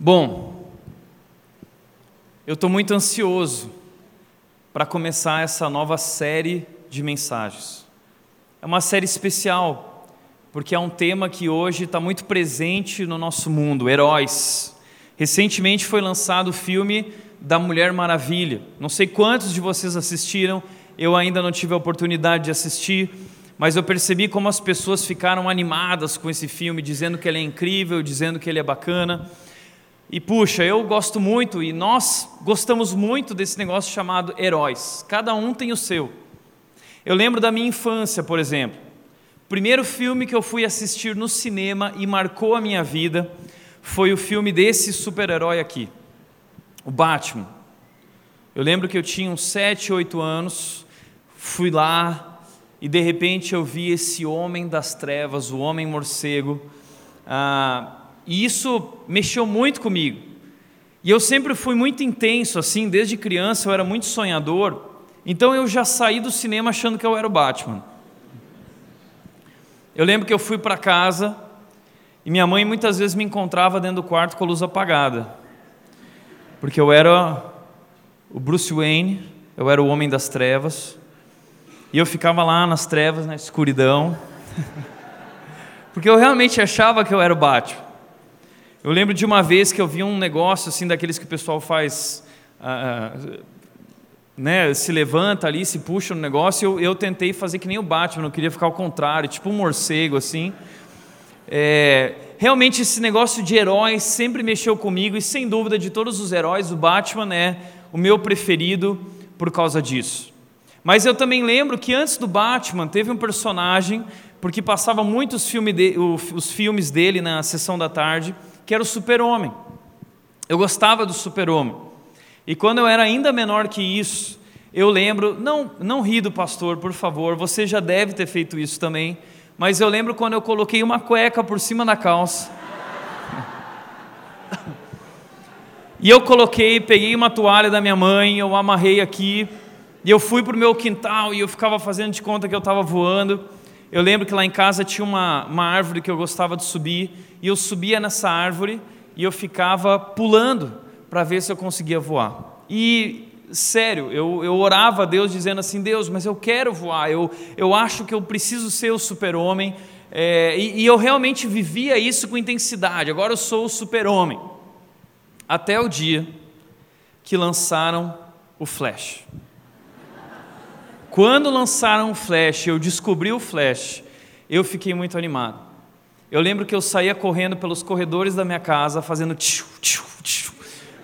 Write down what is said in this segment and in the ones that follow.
Bom, eu estou muito ansioso para começar essa nova série de mensagens. É uma série especial, porque é um tema que hoje está muito presente no nosso mundo: heróis. Recentemente foi lançado o filme da Mulher Maravilha. Não sei quantos de vocês assistiram, eu ainda não tive a oportunidade de assistir, mas eu percebi como as pessoas ficaram animadas com esse filme, dizendo que ele é incrível, dizendo que ele é bacana. E puxa, eu gosto muito e nós gostamos muito desse negócio chamado heróis. Cada um tem o seu. Eu lembro da minha infância, por exemplo. O primeiro filme que eu fui assistir no cinema e marcou a minha vida foi o filme desse super-herói aqui, o Batman. Eu lembro que eu tinha uns 7, 8 anos, fui lá e de repente eu vi esse homem das trevas, o homem morcego. Ah, e isso mexeu muito comigo. E eu sempre fui muito intenso, assim, desde criança eu era muito sonhador. Então eu já saí do cinema achando que eu era o Batman. Eu lembro que eu fui para casa e minha mãe muitas vezes me encontrava dentro do quarto com a luz apagada. Porque eu era o Bruce Wayne, eu era o homem das trevas. E eu ficava lá nas trevas, na escuridão. Porque eu realmente achava que eu era o Batman. Eu lembro de uma vez que eu vi um negócio assim daqueles que o pessoal faz, ah, né, se levanta ali, se puxa no negócio. Eu, eu tentei fazer que nem o Batman, eu queria ficar ao contrário, tipo um morcego assim. É, realmente esse negócio de heróis sempre mexeu comigo e sem dúvida de todos os heróis, o Batman é o meu preferido por causa disso. Mas eu também lembro que antes do Batman teve um personagem, porque passava muitos filme de, os filmes dele na sessão da tarde que era o super-homem. Eu gostava do super-homem. E quando eu era ainda menor que isso, eu lembro, não, não ri do pastor, por favor, você já deve ter feito isso também, mas eu lembro quando eu coloquei uma cueca por cima da calça. E eu coloquei, peguei uma toalha da minha mãe, eu amarrei aqui, e eu fui para o meu quintal e eu ficava fazendo de conta que eu estava voando. Eu lembro que lá em casa tinha uma, uma árvore que eu gostava de subir, e eu subia nessa árvore e eu ficava pulando para ver se eu conseguia voar. E, sério, eu, eu orava a Deus dizendo assim: Deus, mas eu quero voar, eu, eu acho que eu preciso ser o super-homem, é, e, e eu realmente vivia isso com intensidade, agora eu sou o super-homem. Até o dia que lançaram o Flash. Quando lançaram o Flash, eu descobri o Flash, eu fiquei muito animado. Eu lembro que eu saía correndo pelos corredores da minha casa, fazendo tchiu, tchiu, tchiu,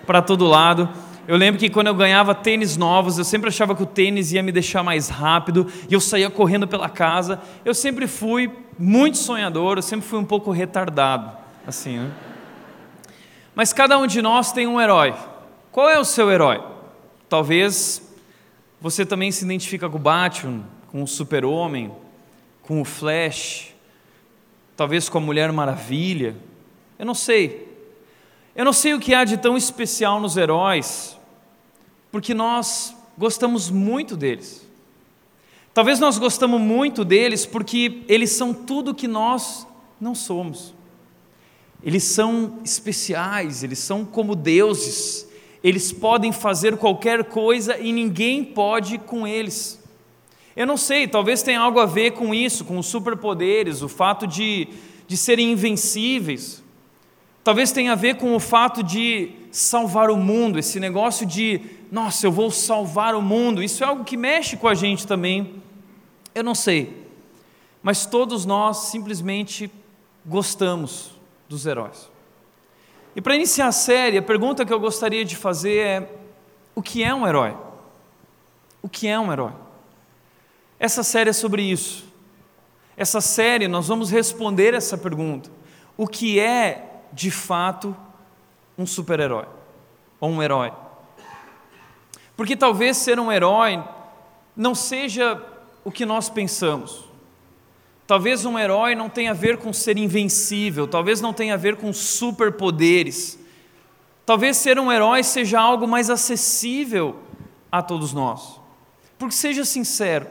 para todo lado. Eu lembro que quando eu ganhava tênis novos, eu sempre achava que o tênis ia me deixar mais rápido, e eu saía correndo pela casa. Eu sempre fui muito sonhador, eu sempre fui um pouco retardado, assim, né? Mas cada um de nós tem um herói. Qual é o seu herói? Talvez você também se identifica com o Batman, com o Super-Homem, com o Flash, talvez com a Mulher Maravilha. Eu não sei. Eu não sei o que há de tão especial nos heróis, porque nós gostamos muito deles. Talvez nós gostamos muito deles porque eles são tudo que nós não somos. Eles são especiais, eles são como deuses, eles podem fazer qualquer coisa e ninguém pode com eles. Eu não sei, talvez tenha algo a ver com isso, com os superpoderes, o fato de, de serem invencíveis. Talvez tenha a ver com o fato de salvar o mundo, esse negócio de, nossa, eu vou salvar o mundo. Isso é algo que mexe com a gente também. Eu não sei. Mas todos nós simplesmente gostamos dos heróis. E para iniciar a série, a pergunta que eu gostaria de fazer é: o que é um herói? O que é um herói? Essa série é sobre isso. Essa série nós vamos responder essa pergunta: o que é de fato um super-herói ou um herói? Porque talvez ser um herói não seja o que nós pensamos. Talvez um herói não tenha a ver com ser invencível, talvez não tenha a ver com superpoderes. Talvez ser um herói seja algo mais acessível a todos nós. Porque seja sincero,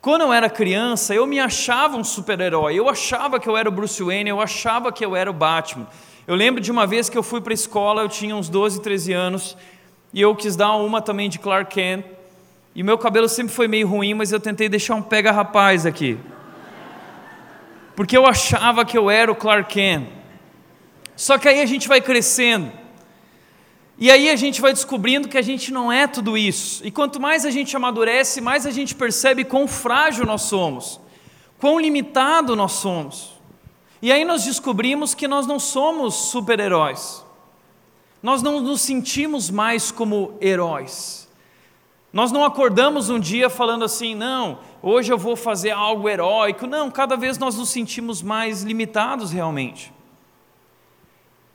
quando eu era criança, eu me achava um super-herói, eu achava que eu era o Bruce Wayne, eu achava que eu era o Batman. Eu lembro de uma vez que eu fui para a escola, eu tinha uns 12, 13 anos, e eu quis dar uma também de Clark Kent, e meu cabelo sempre foi meio ruim, mas eu tentei deixar um pega-rapaz aqui. Porque eu achava que eu era o Clark Kent. Só que aí a gente vai crescendo. E aí a gente vai descobrindo que a gente não é tudo isso. E quanto mais a gente amadurece, mais a gente percebe quão frágil nós somos, quão limitado nós somos. E aí nós descobrimos que nós não somos super-heróis. Nós não nos sentimos mais como heróis. Nós não acordamos um dia falando assim, não, hoje eu vou fazer algo heróico. Não, cada vez nós nos sentimos mais limitados realmente.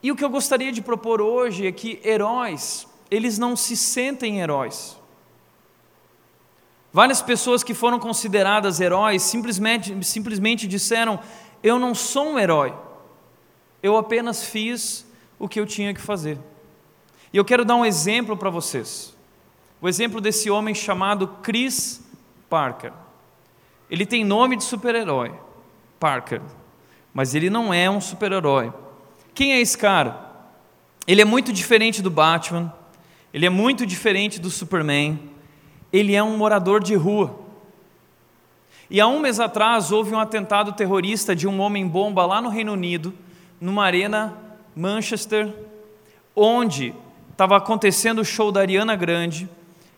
E o que eu gostaria de propor hoje é que heróis, eles não se sentem heróis. Várias pessoas que foram consideradas heróis simplesmente, simplesmente disseram: Eu não sou um herói, eu apenas fiz o que eu tinha que fazer. E eu quero dar um exemplo para vocês. O exemplo desse homem chamado Chris Parker. Ele tem nome de super-herói, Parker, mas ele não é um super-herói. Quem é esse cara? Ele é muito diferente do Batman, ele é muito diferente do Superman, ele é um morador de rua. E há um mês atrás houve um atentado terrorista de um homem-bomba lá no Reino Unido, numa arena Manchester, onde estava acontecendo o show da Ariana Grande,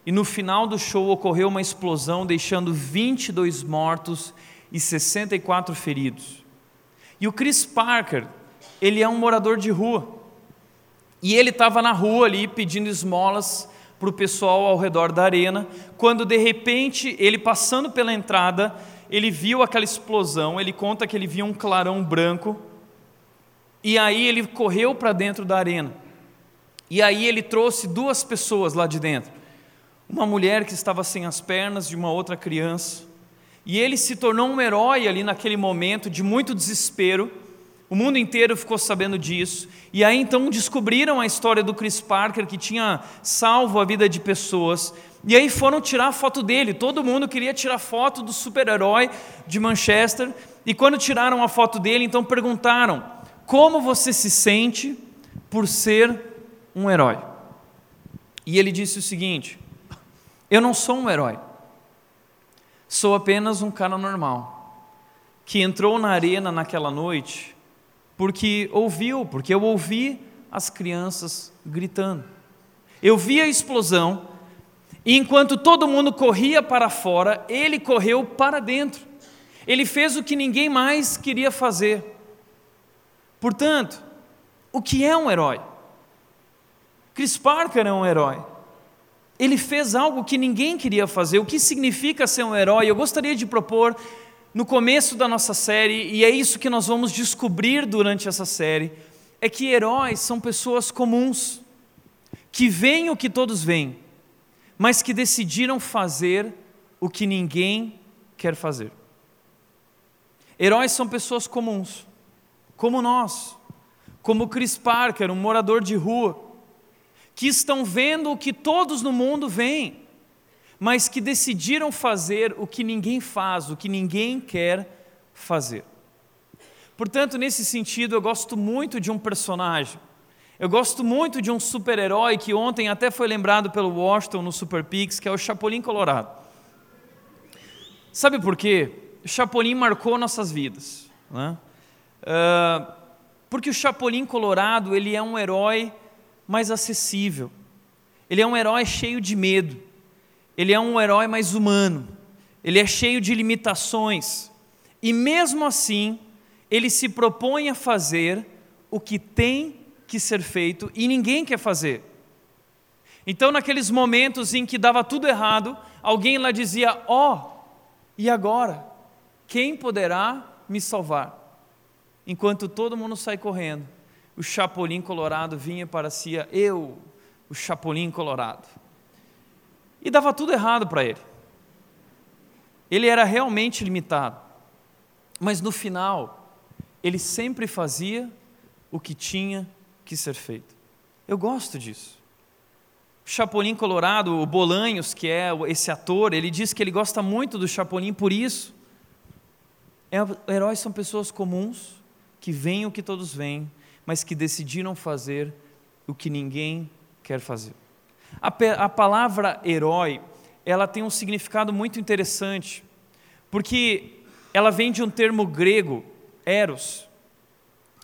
e no final do show ocorreu uma explosão, deixando 22 mortos e 64 feridos. E o Chris Parker, ele é um morador de rua. E ele estava na rua ali pedindo esmolas para o pessoal ao redor da arena, quando de repente ele passando pela entrada, ele viu aquela explosão, ele conta que ele viu um clarão branco, e aí ele correu para dentro da arena. E aí ele trouxe duas pessoas lá de dentro. Uma mulher que estava sem as pernas de uma outra criança. E ele se tornou um herói ali naquele momento de muito desespero o mundo inteiro ficou sabendo disso. E aí então descobriram a história do Chris Parker, que tinha salvo a vida de pessoas. E aí foram tirar foto dele. Todo mundo queria tirar foto do super-herói de Manchester. E quando tiraram a foto dele, então perguntaram: Como você se sente por ser um herói? E ele disse o seguinte: Eu não sou um herói. Sou apenas um cara normal que entrou na arena naquela noite porque ouviu, porque eu ouvi as crianças gritando. Eu vi a explosão, e enquanto todo mundo corria para fora, ele correu para dentro. Ele fez o que ninguém mais queria fazer. Portanto, o que é um herói? Chris Parker é um herói. Ele fez algo que ninguém queria fazer. O que significa ser um herói? Eu gostaria de propor no começo da nossa série, e é isso que nós vamos descobrir durante essa série, é que heróis são pessoas comuns, que veem o que todos veem, mas que decidiram fazer o que ninguém quer fazer. Heróis são pessoas comuns, como nós, como Chris Parker, um morador de rua, que estão vendo o que todos no mundo veem, mas que decidiram fazer o que ninguém faz, o que ninguém quer fazer. Portanto, nesse sentido, eu gosto muito de um personagem. Eu gosto muito de um super-herói que ontem até foi lembrado pelo Washington no Super Pix, que é o Chapolin Colorado. Sabe por quê? O Chapolin marcou nossas vidas. Né? Uh, porque o Chapolin Colorado ele é um herói mais acessível. Ele é um herói cheio de medo ele é um herói mais humano, ele é cheio de limitações, e mesmo assim, ele se propõe a fazer o que tem que ser feito e ninguém quer fazer. Então, naqueles momentos em que dava tudo errado, alguém lá dizia: Ó, oh, e agora? Quem poderá me salvar? Enquanto todo mundo sai correndo, o Chapolin Colorado vinha para si, eu, o Chapolin Colorado. E dava tudo errado para ele. Ele era realmente limitado. Mas no final, ele sempre fazia o que tinha que ser feito. Eu gosto disso. O Chapolin Colorado, o Bolanhos, que é esse ator, ele diz que ele gosta muito do Chapolin por isso. É, heróis são pessoas comuns que veem o que todos veem, mas que decidiram fazer o que ninguém quer fazer. A, a palavra herói, ela tem um significado muito interessante, porque ela vem de um termo grego, eros,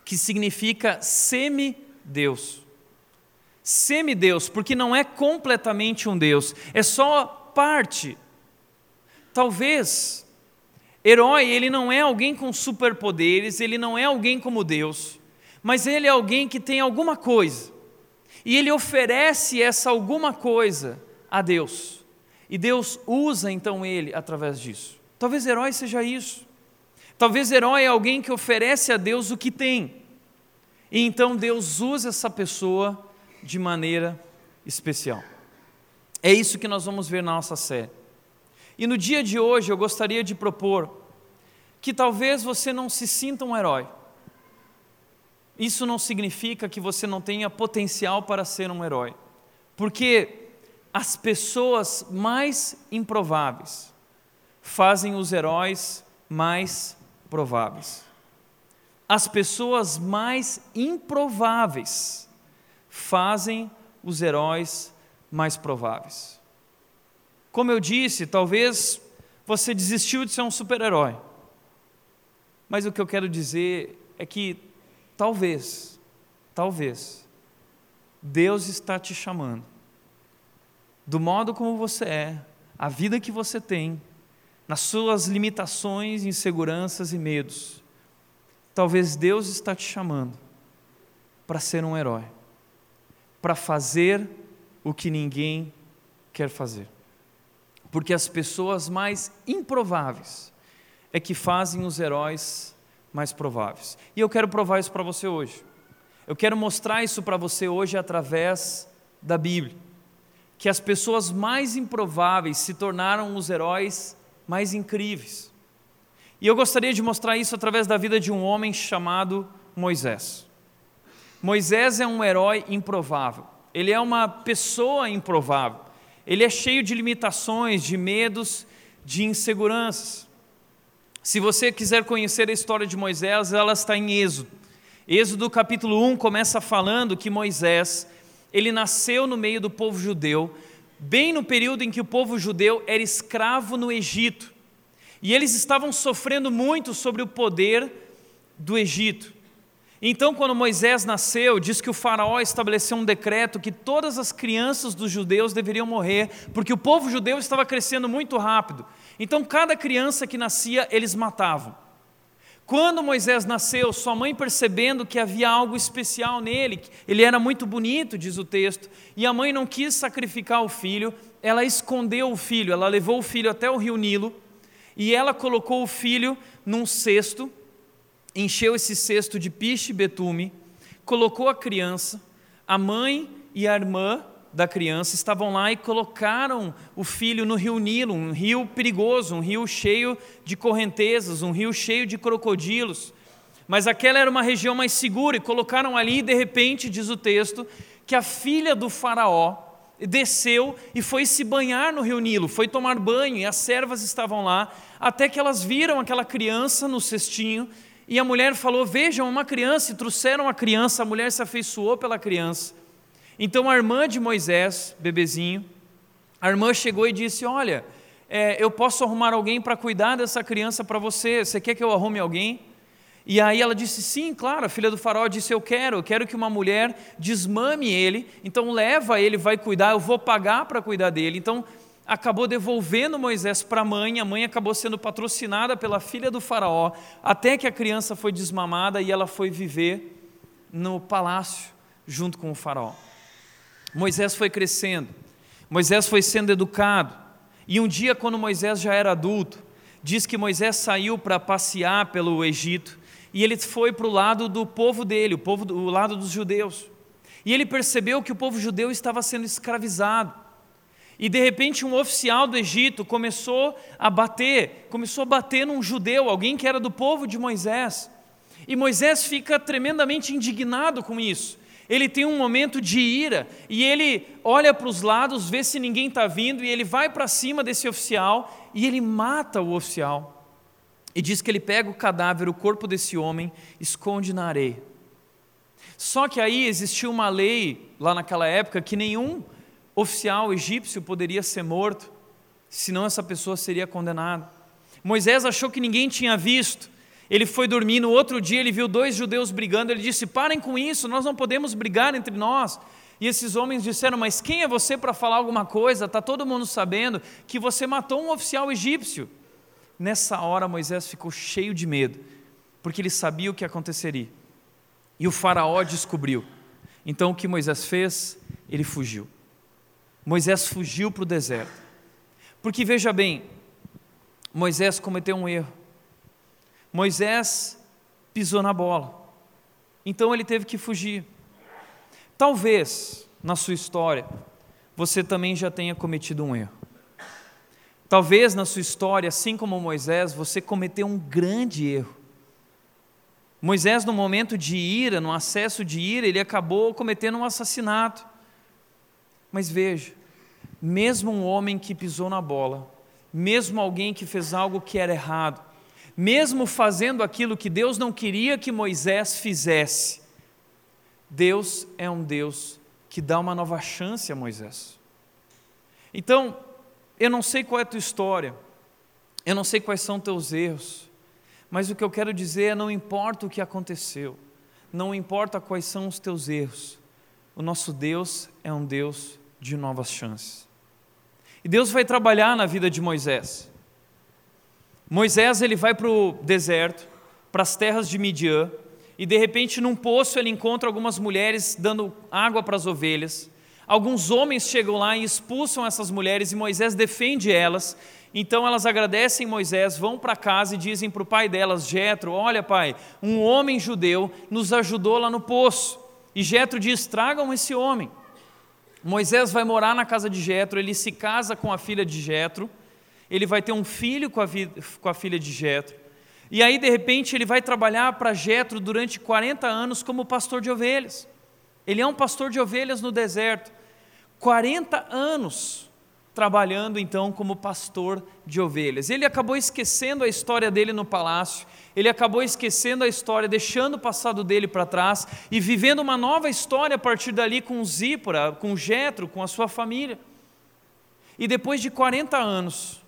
que significa semi-deus. Semi-deus, porque não é completamente um Deus, é só parte. Talvez herói, ele não é alguém com superpoderes, ele não é alguém como Deus, mas ele é alguém que tem alguma coisa. E ele oferece essa alguma coisa a Deus. E Deus usa então ele através disso. Talvez herói seja isso. Talvez herói é alguém que oferece a Deus o que tem. E então Deus usa essa pessoa de maneira especial. É isso que nós vamos ver na nossa série. E no dia de hoje eu gostaria de propor que talvez você não se sinta um herói. Isso não significa que você não tenha potencial para ser um herói, porque as pessoas mais improváveis fazem os heróis mais prováveis. As pessoas mais improváveis fazem os heróis mais prováveis. Como eu disse, talvez você desistiu de ser um super-herói. Mas o que eu quero dizer é que talvez, talvez, Deus está te chamando, do modo como você é, a vida que você tem, nas suas limitações, inseguranças e medos. Talvez Deus está te chamando para ser um herói, para fazer o que ninguém quer fazer. Porque as pessoas mais improváveis é que fazem os heróis mais prováveis. E eu quero provar isso para você hoje. Eu quero mostrar isso para você hoje através da Bíblia. Que as pessoas mais improváveis se tornaram os heróis mais incríveis. E eu gostaria de mostrar isso através da vida de um homem chamado Moisés. Moisés é um herói improvável. Ele é uma pessoa improvável. Ele é cheio de limitações, de medos, de inseguranças. Se você quiser conhecer a história de Moisés, ela está em Êxodo. Êxodo capítulo 1 começa falando que Moisés, ele nasceu no meio do povo judeu, bem no período em que o povo judeu era escravo no Egito. E eles estavam sofrendo muito sobre o poder do Egito. Então, quando Moisés nasceu, diz que o Faraó estabeleceu um decreto que todas as crianças dos judeus deveriam morrer, porque o povo judeu estava crescendo muito rápido. Então, cada criança que nascia, eles matavam. Quando Moisés nasceu, sua mãe percebendo que havia algo especial nele, ele era muito bonito, diz o texto, e a mãe não quis sacrificar o filho, ela escondeu o filho, ela levou o filho até o rio Nilo e ela colocou o filho num cesto, encheu esse cesto de piche e betume, colocou a criança, a mãe e a irmã da criança estavam lá e colocaram o filho no rio Nilo, um rio perigoso, um rio cheio de correntezas, um rio cheio de crocodilos. Mas aquela era uma região mais segura e colocaram ali, e de repente, diz o texto, que a filha do Faraó desceu e foi se banhar no rio Nilo, foi tomar banho, e as servas estavam lá, até que elas viram aquela criança no cestinho, e a mulher falou: Vejam, uma criança, e trouxeram a criança, a mulher se afeiçoou pela criança. Então a irmã de Moisés, bebezinho, a irmã chegou e disse: Olha, é, eu posso arrumar alguém para cuidar dessa criança para você, você quer que eu arrume alguém? E aí ela disse: Sim, claro. A filha do faraó disse: Eu quero, eu quero que uma mulher desmame ele, então leva ele, vai cuidar, eu vou pagar para cuidar dele. Então acabou devolvendo Moisés para a mãe, a mãe acabou sendo patrocinada pela filha do faraó, até que a criança foi desmamada e ela foi viver no palácio junto com o faraó. Moisés foi crescendo, Moisés foi sendo educado, e um dia, quando Moisés já era adulto, diz que Moisés saiu para passear pelo Egito e ele foi para o lado do povo dele, o, povo, o lado dos judeus. E ele percebeu que o povo judeu estava sendo escravizado. E de repente um oficial do Egito começou a bater, começou a bater num judeu, alguém que era do povo de Moisés. E Moisés fica tremendamente indignado com isso ele tem um momento de ira e ele olha para os lados, vê se ninguém está vindo e ele vai para cima desse oficial e ele mata o oficial. E diz que ele pega o cadáver, o corpo desse homem, esconde na areia. Só que aí existia uma lei lá naquela época que nenhum oficial egípcio poderia ser morto, senão essa pessoa seria condenada. Moisés achou que ninguém tinha visto. Ele foi dormir, no outro dia ele viu dois judeus brigando. Ele disse: Parem com isso, nós não podemos brigar entre nós. E esses homens disseram: Mas quem é você para falar alguma coisa? Está todo mundo sabendo que você matou um oficial egípcio. Nessa hora, Moisés ficou cheio de medo, porque ele sabia o que aconteceria. E o Faraó descobriu. Então o que Moisés fez? Ele fugiu. Moisés fugiu para o deserto. Porque veja bem, Moisés cometeu um erro. Moisés pisou na bola. Então ele teve que fugir. Talvez na sua história você também já tenha cometido um erro. Talvez na sua história, assim como Moisés, você cometeu um grande erro. Moisés, no momento de ira, no acesso de ira, ele acabou cometendo um assassinato. Mas veja, mesmo um homem que pisou na bola, mesmo alguém que fez algo que era errado, mesmo fazendo aquilo que Deus não queria que Moisés fizesse, Deus é um Deus que dá uma nova chance a Moisés. Então, eu não sei qual é a tua história, eu não sei quais são teus erros, mas o que eu quero dizer é: não importa o que aconteceu, não importa quais são os teus erros, o nosso Deus é um Deus de novas chances. E Deus vai trabalhar na vida de Moisés. Moisés ele vai para o deserto, para as terras de Midian, e de repente num poço ele encontra algumas mulheres dando água para as ovelhas. Alguns homens chegam lá e expulsam essas mulheres e Moisés defende elas. Então elas agradecem Moisés, vão para casa e dizem para o pai delas, Jetro: Olha, pai, um homem judeu nos ajudou lá no poço. E Jetro diz: Tragam esse homem. Moisés vai morar na casa de Jetro, ele se casa com a filha de Jetro, ele vai ter um filho com a, com a filha de Jetro. E aí, de repente, ele vai trabalhar para Jetro durante 40 anos como pastor de ovelhas. Ele é um pastor de ovelhas no deserto. 40 anos trabalhando então como pastor de ovelhas. Ele acabou esquecendo a história dele no palácio, ele acabou esquecendo a história, deixando o passado dele para trás e vivendo uma nova história a partir dali com Zípora, com Jetro, com a sua família. E depois de 40 anos,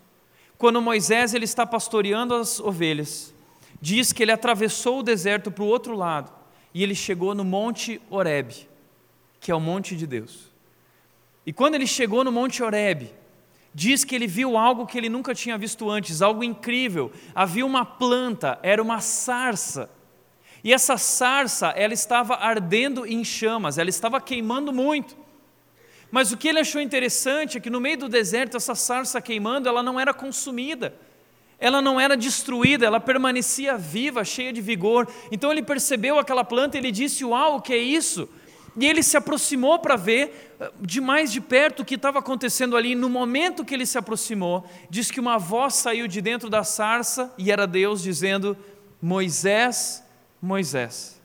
quando Moisés ele está pastoreando as ovelhas, diz que ele atravessou o deserto para o outro lado e ele chegou no Monte Horebe, que é o monte de Deus. E quando ele chegou no Monte Horebe, diz que ele viu algo que ele nunca tinha visto antes, algo incrível. Havia uma planta, era uma sarça. E essa sarça, ela estava ardendo em chamas, ela estava queimando muito. Mas o que ele achou interessante é que no meio do deserto, essa sarça queimando, ela não era consumida, ela não era destruída, ela permanecia viva, cheia de vigor. Então ele percebeu aquela planta e ele disse: Uau, o que é isso? E ele se aproximou para ver eh, de mais de perto o que estava acontecendo ali. No momento que ele se aproximou, diz que uma voz saiu de dentro da sarça e era Deus dizendo: Moisés, Moisés,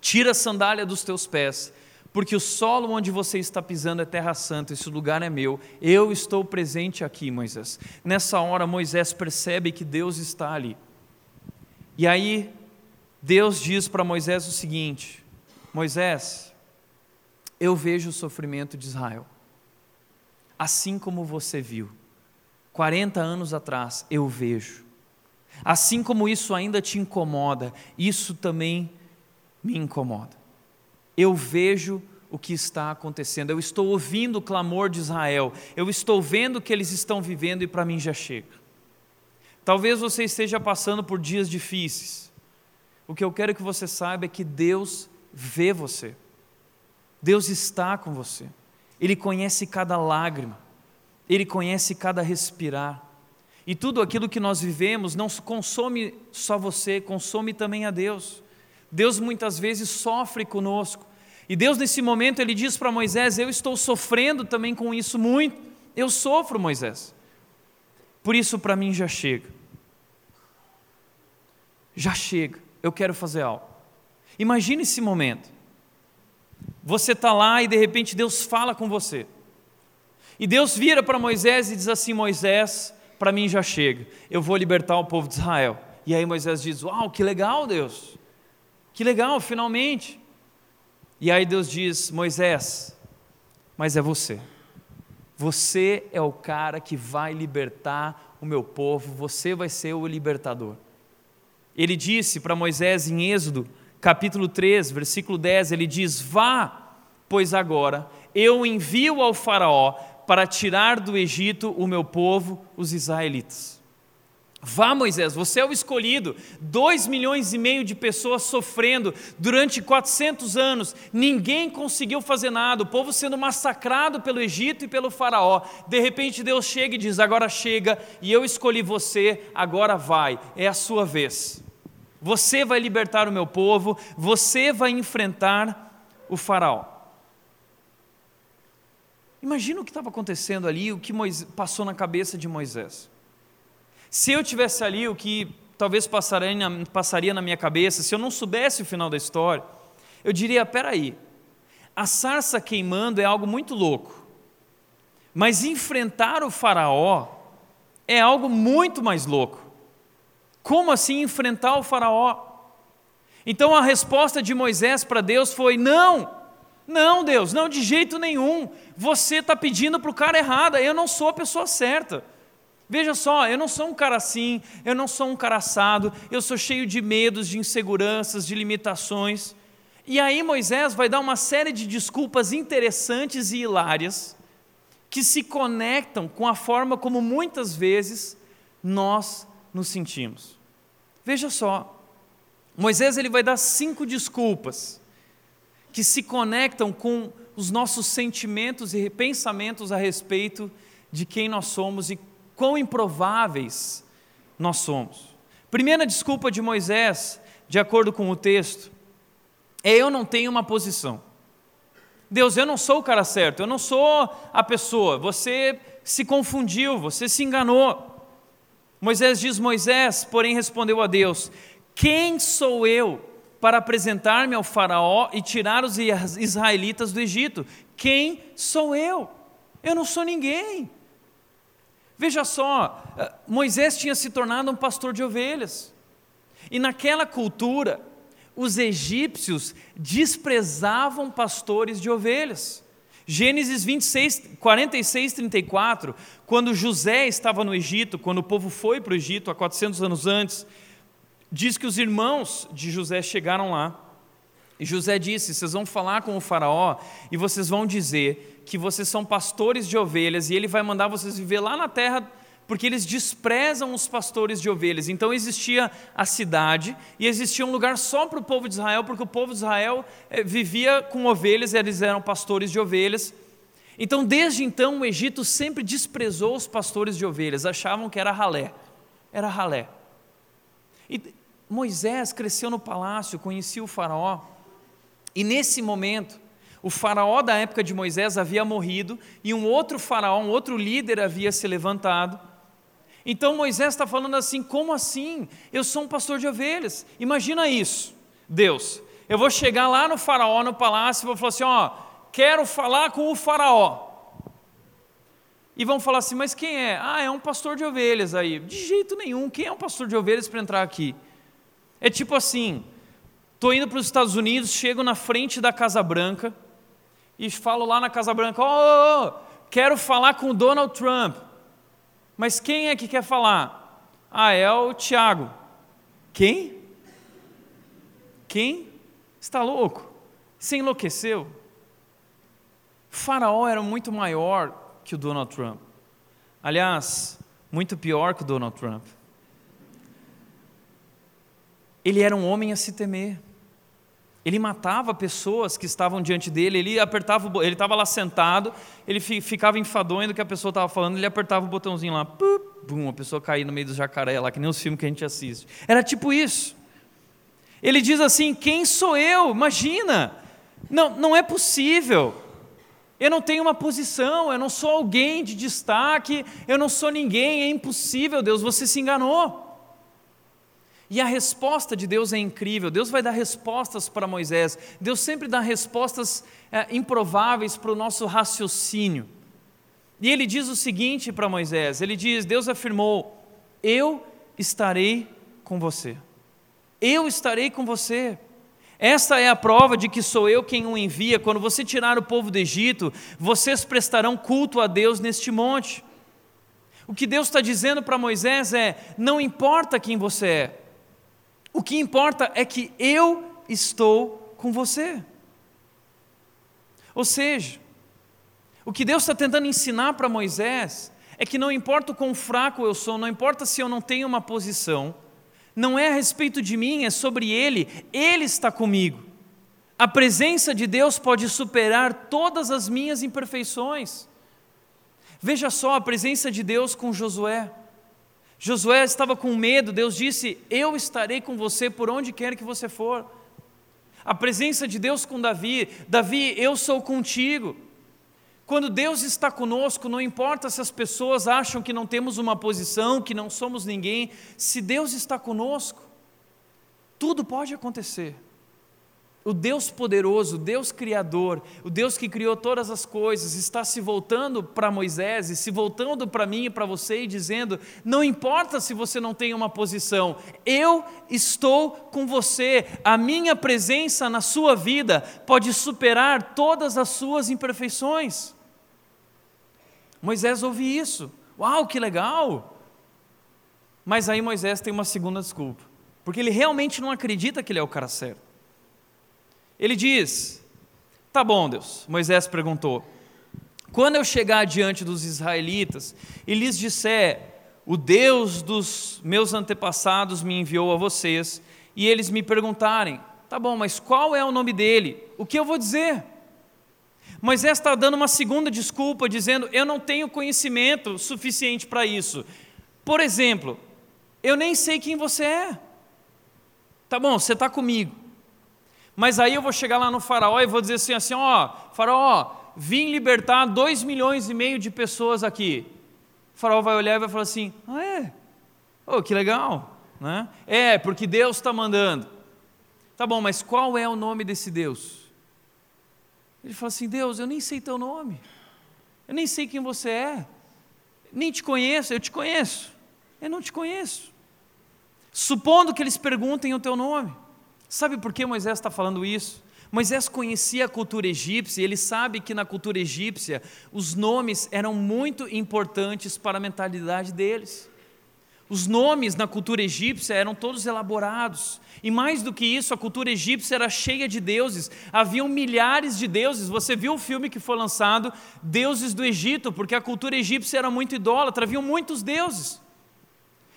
tira a sandália dos teus pés, porque o solo onde você está pisando é terra santa, esse lugar é meu. Eu estou presente aqui, Moisés. Nessa hora, Moisés percebe que Deus está ali. E aí, Deus diz para Moisés o seguinte: Moisés, eu vejo o sofrimento de Israel, assim como você viu. 40 anos atrás, eu vejo. Assim como isso ainda te incomoda, isso também me incomoda. Eu vejo o que está acontecendo, eu estou ouvindo o clamor de Israel, eu estou vendo o que eles estão vivendo e para mim já chega. Talvez você esteja passando por dias difíceis. O que eu quero que você saiba é que Deus vê você. Deus está com você. Ele conhece cada lágrima, ele conhece cada respirar. E tudo aquilo que nós vivemos não consome só você, consome também a Deus. Deus muitas vezes sofre conosco. E Deus, nesse momento, ele diz para Moisés: Eu estou sofrendo também com isso muito. Eu sofro, Moisés. Por isso, para mim, já chega. Já chega. Eu quero fazer algo. Imagine esse momento. Você está lá e de repente Deus fala com você. E Deus vira para Moisés e diz assim: Moisés, para mim já chega, eu vou libertar o povo de Israel. E aí Moisés diz: Uau, que legal, Deus, que legal, finalmente. E aí Deus diz: Moisés, mas é você. Você é o cara que vai libertar o meu povo, você vai ser o libertador. Ele disse para Moisés em Êxodo, capítulo 3, versículo 10, ele diz: Vá, pois agora eu envio ao Faraó para tirar do Egito o meu povo, os israelitas. Vá, Moisés, você é o escolhido. Dois milhões e meio de pessoas sofrendo durante 400 anos, ninguém conseguiu fazer nada, o povo sendo massacrado pelo Egito e pelo Faraó. De repente Deus chega e diz: Agora chega, e eu escolhi você, agora vai, é a sua vez. Você vai libertar o meu povo, você vai enfrentar o Faraó. Imagina o que estava acontecendo ali, o que Moisés, passou na cabeça de Moisés. Se eu tivesse ali, o que talvez passaria na, minha cabeça, se eu não soubesse o final da história, eu diria: peraí, a sarça queimando é algo muito louco, mas enfrentar o Faraó é algo muito mais louco. Como assim enfrentar o Faraó? Então a resposta de Moisés para Deus foi: não, não, Deus, não de jeito nenhum. Você está pedindo para o cara errado, eu não sou a pessoa certa. Veja só, eu não sou um cara assim, eu não sou um cara assado, eu sou cheio de medos, de inseguranças, de limitações. E aí Moisés vai dar uma série de desculpas interessantes e hilárias que se conectam com a forma como muitas vezes nós nos sentimos. Veja só, Moisés ele vai dar cinco desculpas que se conectam com os nossos sentimentos e pensamentos a respeito de quem nós somos e quão improváveis nós somos. Primeira desculpa de Moisés, de acordo com o texto, é eu não tenho uma posição. Deus, eu não sou o cara certo, eu não sou a pessoa, você se confundiu, você se enganou. Moisés diz: Moisés, porém, respondeu a Deus: Quem sou eu para apresentar-me ao Faraó e tirar os israelitas do Egito? Quem sou eu? Eu não sou ninguém. Veja só, eh, Moisés tinha se tornado um pastor de ovelhas. E naquela cultura, os egípcios desprezavam pastores de ovelhas. Gênesis 26, 46, 34, quando José estava no Egito, quando o povo foi para o Egito há 400 anos antes, diz que os irmãos de José chegaram lá. E José disse: Vocês vão falar com o Faraó e vocês vão dizer que vocês são pastores de ovelhas e ele vai mandar vocês viver lá na terra porque eles desprezam os pastores de ovelhas. Então existia a cidade e existia um lugar só para o povo de Israel, porque o povo de Israel eh, vivia com ovelhas, eles eram pastores de ovelhas. Então, desde então, o Egito sempre desprezou os pastores de ovelhas, achavam que era ralé. Era ralé. E Moisés cresceu no palácio, conhecia o faraó, e nesse momento, o faraó da época de Moisés havia morrido e um outro faraó, um outro líder havia se levantado. Então Moisés está falando assim: como assim? Eu sou um pastor de ovelhas. Imagina isso, Deus. Eu vou chegar lá no faraó, no palácio, e vou falar assim: ó, quero falar com o faraó. E vão falar assim: mas quem é? Ah, é um pastor de ovelhas aí. De jeito nenhum, quem é um pastor de ovelhas para entrar aqui? É tipo assim: estou indo para os Estados Unidos, chego na frente da Casa Branca e falo lá na Casa Branca: oh, oh, quero falar com o Donald Trump. Mas quem é que quer falar? Ah, é o Tiago. Quem? Quem? Está louco? Você enlouqueceu? Faraó era muito maior que o Donald Trump. Aliás, muito pior que o Donald Trump. Ele era um homem a se temer. Ele matava pessoas que estavam diante dele, ele apertava, ele estava lá sentado, ele ficava enfadonho do que a pessoa estava falando, ele apertava o botãozinho lá, pum, bum, a pessoa caía no meio do jacaré lá, que nem os filmes que a gente assiste. Era tipo isso. Ele diz assim: quem sou eu? Imagina! Não, não é possível. Eu não tenho uma posição, eu não sou alguém de destaque, eu não sou ninguém, é impossível, Deus, você se enganou. E a resposta de Deus é incrível. Deus vai dar respostas para Moisés. Deus sempre dá respostas é, improváveis para o nosso raciocínio. E ele diz o seguinte para Moisés: Ele diz, Deus afirmou: Eu estarei com você. Eu estarei com você. Esta é a prova de que sou eu quem o envia. Quando você tirar o povo do Egito, vocês prestarão culto a Deus neste monte. O que Deus está dizendo para Moisés é: não importa quem você é, o que importa é que eu estou com você. Ou seja, o que Deus está tentando ensinar para Moisés é que não importa o quão fraco eu sou, não importa se eu não tenho uma posição, não é a respeito de mim, é sobre Ele, Ele está comigo. A presença de Deus pode superar todas as minhas imperfeições. Veja só a presença de Deus com Josué. Josué estava com medo, Deus disse: Eu estarei com você por onde quer que você for. A presença de Deus com Davi: Davi, eu sou contigo. Quando Deus está conosco, não importa se as pessoas acham que não temos uma posição, que não somos ninguém, se Deus está conosco, tudo pode acontecer. O Deus poderoso, o Deus criador, o Deus que criou todas as coisas, está se voltando para Moisés e se voltando para mim e para você e dizendo: não importa se você não tem uma posição, eu estou com você, a minha presença na sua vida pode superar todas as suas imperfeições. Moisés ouve isso. Uau, que legal! Mas aí Moisés tem uma segunda desculpa, porque ele realmente não acredita que ele é o cara certo. Ele diz: Tá bom, Deus. Moisés perguntou: Quando eu chegar diante dos israelitas e lhes disser, o Deus dos meus antepassados me enviou a vocês, e eles me perguntarem: Tá bom, mas qual é o nome dele? O que eu vou dizer? Moisés está dando uma segunda desculpa, dizendo: Eu não tenho conhecimento suficiente para isso. Por exemplo, eu nem sei quem você é. Tá bom, você está comigo. Mas aí eu vou chegar lá no faraó e vou dizer assim, assim, ó, faraó, vim libertar dois milhões e meio de pessoas aqui. O faraó vai olhar e vai falar assim, ah é? Oh, que legal. Né? É, porque Deus está mandando. Tá bom, mas qual é o nome desse Deus? Ele fala assim: Deus, eu nem sei teu nome, eu nem sei quem você é, nem te conheço, eu te conheço, eu não te conheço. Supondo que eles perguntem o teu nome, sabe por que Moisés está falando isso? Moisés conhecia a cultura egípcia, ele sabe que na cultura egípcia os nomes eram muito importantes para a mentalidade deles. Os nomes na cultura egípcia eram todos elaborados. E mais do que isso, a cultura egípcia era cheia de deuses. Haviam milhares de deuses. Você viu o filme que foi lançado, Deuses do Egito, porque a cultura egípcia era muito idólatra, haviam muitos deuses.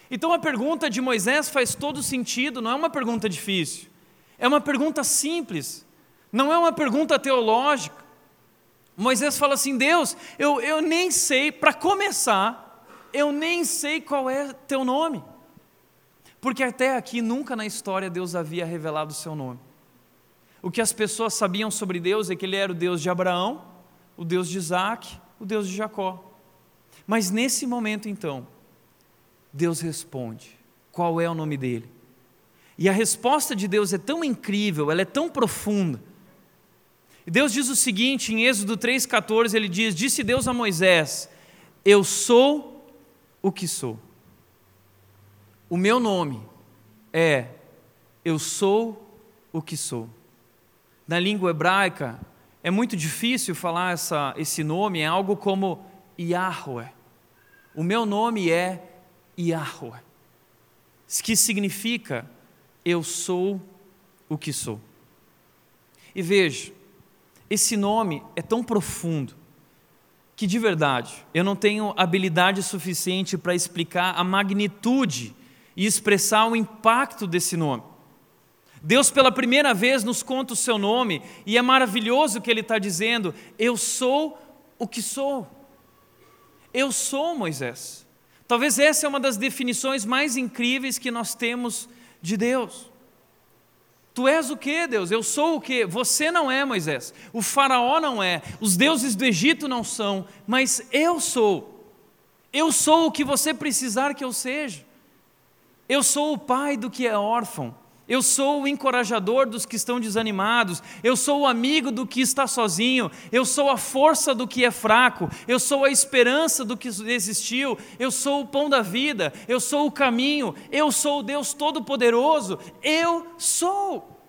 Então a pergunta de Moisés faz todo sentido, não é uma pergunta difícil. É uma pergunta simples. Não é uma pergunta teológica. Moisés fala assim: Deus, eu, eu nem sei, para começar, eu nem sei qual é teu nome. Porque até aqui nunca na história Deus havia revelado o seu nome. O que as pessoas sabiam sobre Deus é que ele era o Deus de Abraão, o Deus de Isaac, o Deus de Jacó. Mas nesse momento então, Deus responde: qual é o nome dele? E a resposta de Deus é tão incrível, ela é tão profunda. Deus diz o seguinte em Êxodo 3,14: ele diz: Disse Deus a Moisés: Eu sou o que sou. O meu nome é Eu sou o que sou. Na língua hebraica, é muito difícil falar essa, esse nome, é algo como Yahweh. O meu nome é Yahweh, que significa Eu sou o que sou. E veja, esse nome é tão profundo que de verdade eu não tenho habilidade suficiente para explicar a magnitude e expressar o impacto desse nome. Deus, pela primeira vez, nos conta o seu nome e é maravilhoso que Ele está dizendo: Eu sou o que sou. Eu sou Moisés. Talvez essa é uma das definições mais incríveis que nós temos de Deus. Tu és o que, Deus? Eu sou o que? Você não é, Moisés. O Faraó não é. Os deuses do Egito não são. Mas eu sou. Eu sou o que você precisar que eu seja. Eu sou o pai do que é órfão. Eu sou o encorajador dos que estão desanimados. Eu sou o amigo do que está sozinho. Eu sou a força do que é fraco. Eu sou a esperança do que desistiu. Eu sou o pão da vida. Eu sou o caminho. Eu sou o Deus Todo-Poderoso. Eu sou.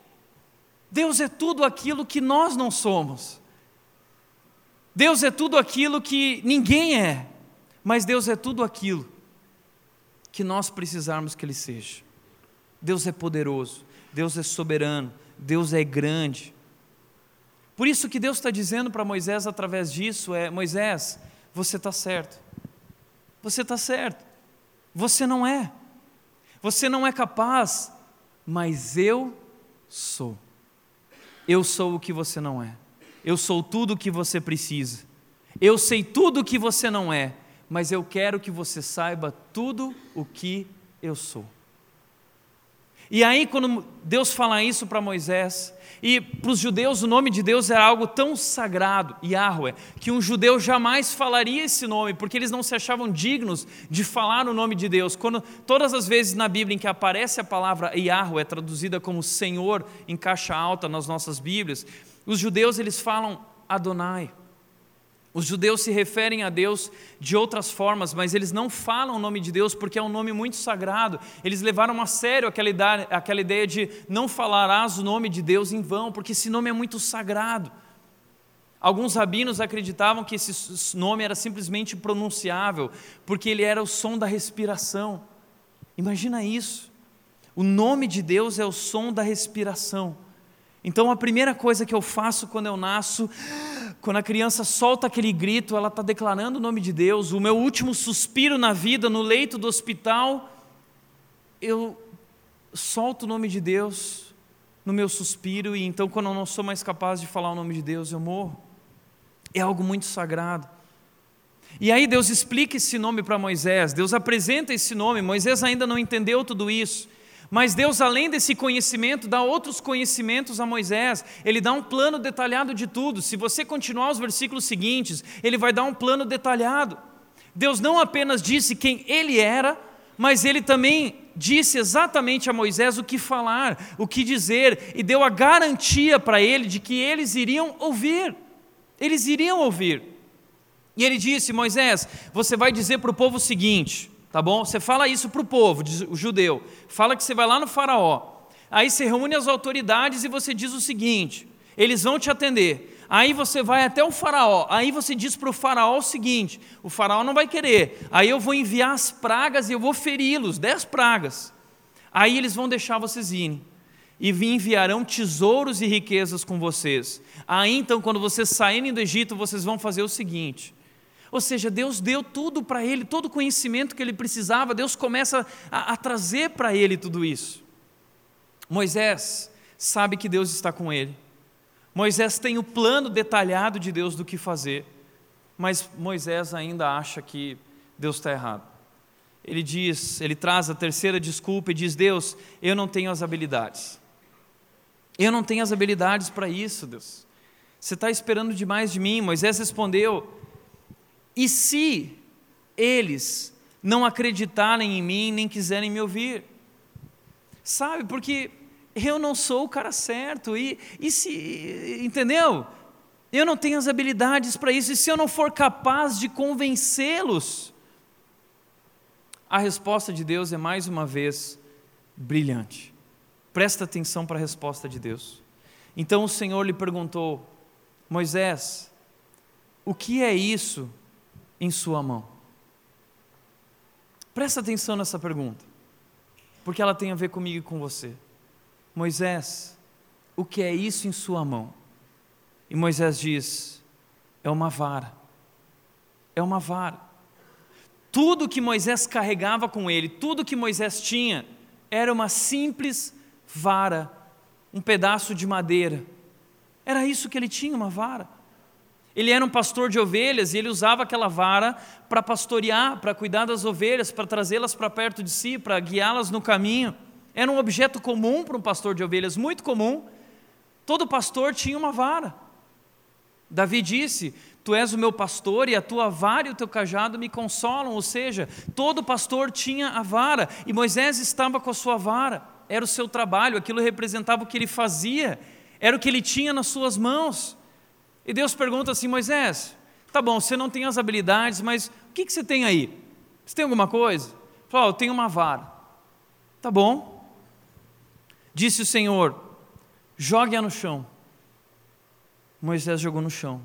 Deus é tudo aquilo que nós não somos. Deus é tudo aquilo que ninguém é, mas Deus é tudo aquilo que nós precisarmos que Ele seja. Deus é poderoso, Deus é soberano, Deus é grande. Por isso que Deus está dizendo para Moisés através disso é: Moisés, você está certo, você está certo, você não é, você não é capaz, mas eu sou. Eu sou o que você não é. Eu sou tudo o que você precisa. Eu sei tudo o que você não é, mas eu quero que você saiba tudo o que eu sou. E aí, quando Deus fala isso para Moisés, e para os judeus o nome de Deus era algo tão sagrado, Yahweh, que um judeu jamais falaria esse nome, porque eles não se achavam dignos de falar o nome de Deus. Quando todas as vezes na Bíblia em que aparece a palavra Yahweh, traduzida como Senhor em caixa alta nas nossas Bíblias, os judeus eles falam Adonai. Os judeus se referem a Deus de outras formas, mas eles não falam o nome de Deus porque é um nome muito sagrado. Eles levaram a sério aquela ideia, aquela ideia de não falarás o nome de Deus em vão, porque esse nome é muito sagrado. Alguns rabinos acreditavam que esse nome era simplesmente pronunciável, porque ele era o som da respiração. Imagina isso. O nome de Deus é o som da respiração. Então a primeira coisa que eu faço quando eu nasço, quando a criança solta aquele grito, ela está declarando o nome de Deus. O meu último suspiro na vida, no leito do hospital, eu solto o nome de Deus no meu suspiro, e então quando eu não sou mais capaz de falar o nome de Deus, eu morro. É algo muito sagrado. E aí Deus explica esse nome para Moisés, Deus apresenta esse nome, Moisés ainda não entendeu tudo isso. Mas Deus, além desse conhecimento, dá outros conhecimentos a Moisés. Ele dá um plano detalhado de tudo. Se você continuar os versículos seguintes, ele vai dar um plano detalhado. Deus não apenas disse quem ele era, mas ele também disse exatamente a Moisés o que falar, o que dizer, e deu a garantia para ele de que eles iriam ouvir. Eles iriam ouvir. E ele disse: Moisés, você vai dizer para o povo o seguinte: tá bom? Você fala isso para o povo, o judeu. Fala que você vai lá no faraó. Aí você reúne as autoridades e você diz o seguinte: eles vão te atender. Aí você vai até o faraó. Aí você diz para o faraó o seguinte: o faraó não vai querer. Aí eu vou enviar as pragas e eu vou feri-los, dez pragas. Aí eles vão deixar vocês irem. E enviarão tesouros e riquezas com vocês. Aí então, quando vocês saírem do Egito, vocês vão fazer o seguinte: ou seja, Deus deu tudo para ele, todo o conhecimento que ele precisava, Deus começa a, a trazer para ele tudo isso. Moisés sabe que Deus está com ele. Moisés tem o plano detalhado de Deus do que fazer, mas Moisés ainda acha que Deus está errado. Ele diz, ele traz a terceira desculpa e diz: Deus, eu não tenho as habilidades. Eu não tenho as habilidades para isso, Deus. Você está esperando demais de mim. Moisés respondeu: e se eles não acreditarem em mim, nem quiserem me ouvir? Sabe, porque eu não sou o cara certo, e, e se, entendeu? Eu não tenho as habilidades para isso, e se eu não for capaz de convencê-los? A resposta de Deus é mais uma vez brilhante. Presta atenção para a resposta de Deus. Então o Senhor lhe perguntou: Moisés, o que é isso em sua mão? Presta atenção nessa pergunta, porque ela tem a ver comigo e com você. Moisés, o que é isso em sua mão? E Moisés diz: é uma vara. É uma vara. Tudo que Moisés carregava com ele, tudo que Moisés tinha, era uma simples vara, um pedaço de madeira. Era isso que ele tinha, uma vara. Ele era um pastor de ovelhas e ele usava aquela vara para pastorear, para cuidar das ovelhas, para trazê-las para perto de si, para guiá-las no caminho. Era um objeto comum para um pastor de ovelhas, muito comum. Todo pastor tinha uma vara. Davi disse: Tu és o meu pastor e a tua vara e o teu cajado me consolam. Ou seja, todo pastor tinha a vara e Moisés estava com a sua vara. Era o seu trabalho, aquilo representava o que ele fazia, era o que ele tinha nas suas mãos. E Deus pergunta assim: Moisés, tá bom, você não tem as habilidades, mas o que, que você tem aí? Você tem alguma coisa? Fala, oh, eu tenho uma vara. Tá bom. Disse o Senhor: jogue-a no chão. Moisés jogou no chão.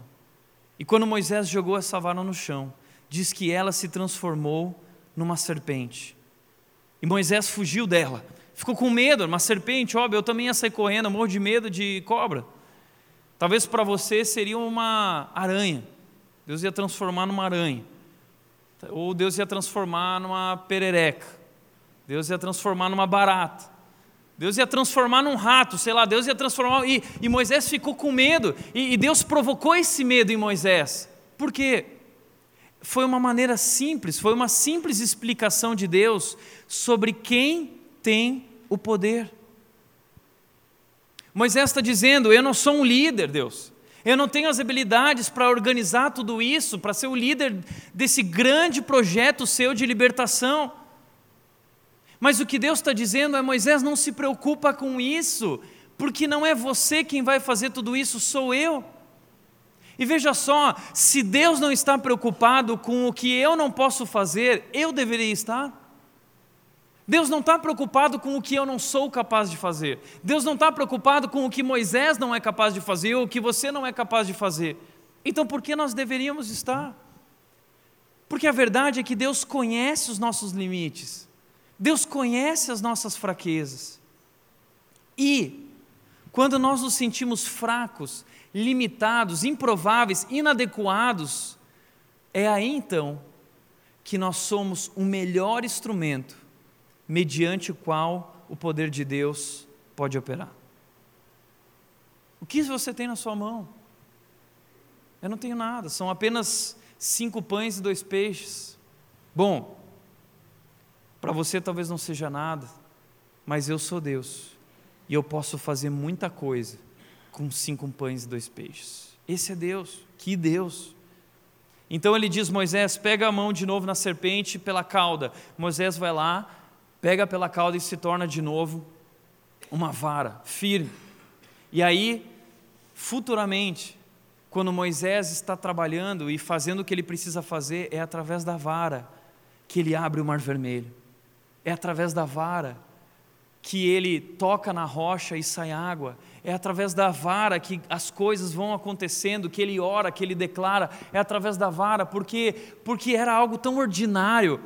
E quando Moisés jogou essa vara no chão, diz que ela se transformou numa serpente. E Moisés fugiu dela. Ficou com medo, uma serpente, óbvio, eu também ia sair correndo, morro de medo de cobra. Talvez para você seria uma aranha. Deus ia transformar numa aranha. Ou Deus ia transformar numa perereca. Deus ia transformar numa barata. Deus ia transformar num rato, sei lá, Deus ia transformar. E, e Moisés ficou com medo, e, e Deus provocou esse medo em Moisés. Por quê? Foi uma maneira simples, foi uma simples explicação de Deus sobre quem tem o poder. Moisés está dizendo: Eu não sou um líder, Deus. Eu não tenho as habilidades para organizar tudo isso, para ser o líder desse grande projeto seu de libertação. Mas o que Deus está dizendo é: Moisés, não se preocupa com isso, porque não é você quem vai fazer tudo isso, sou eu. E veja só, se Deus não está preocupado com o que eu não posso fazer, eu deveria estar. Deus não está preocupado com o que eu não sou capaz de fazer. Deus não está preocupado com o que Moisés não é capaz de fazer ou o que você não é capaz de fazer. Então, por que nós deveríamos estar? Porque a verdade é que Deus conhece os nossos limites. Deus conhece as nossas fraquezas. E, quando nós nos sentimos fracos, limitados, improváveis, inadequados, é aí então que nós somos o melhor instrumento mediante o qual o poder de Deus pode operar. O que você tem na sua mão? Eu não tenho nada, são apenas cinco pães e dois peixes. Bom, para você talvez não seja nada, mas eu sou Deus e eu posso fazer muita coisa com cinco pães e dois peixes. Esse é Deus, que Deus. Então ele diz: Moisés, pega a mão de novo na serpente pela cauda. Moisés vai lá, pega pela cauda e se torna de novo uma vara firme. E aí, futuramente, quando Moisés está trabalhando e fazendo o que ele precisa fazer, é através da vara que ele abre o mar vermelho. É através da vara que ele toca na rocha e sai água, é através da vara que as coisas vão acontecendo, que ele ora, que ele declara, é através da vara, porque porque era algo tão ordinário,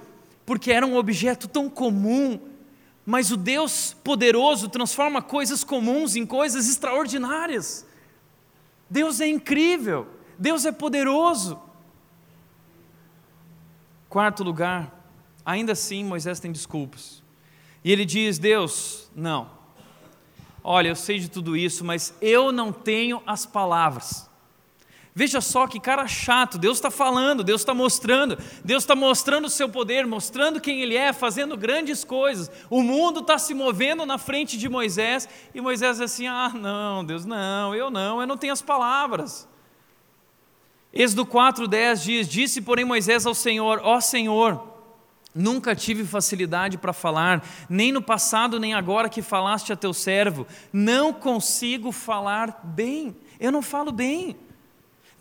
porque era um objeto tão comum, mas o Deus poderoso transforma coisas comuns em coisas extraordinárias. Deus é incrível, Deus é poderoso. Quarto lugar, Ainda assim, Moisés tem desculpas. E ele diz: Deus, não. Olha, eu sei de tudo isso, mas eu não tenho as palavras. Veja só que cara chato, Deus está falando, Deus está mostrando, Deus está mostrando o seu poder, mostrando quem Ele é, fazendo grandes coisas. O mundo está se movendo na frente de Moisés e Moisés é assim: ah, não, Deus, não, eu não, eu não tenho as palavras. Êxodo 4,10 diz: Disse, porém, Moisés ao Senhor: Ó Senhor, Nunca tive facilidade para falar, nem no passado, nem agora que falaste a teu servo. Não consigo falar bem. Eu não falo bem.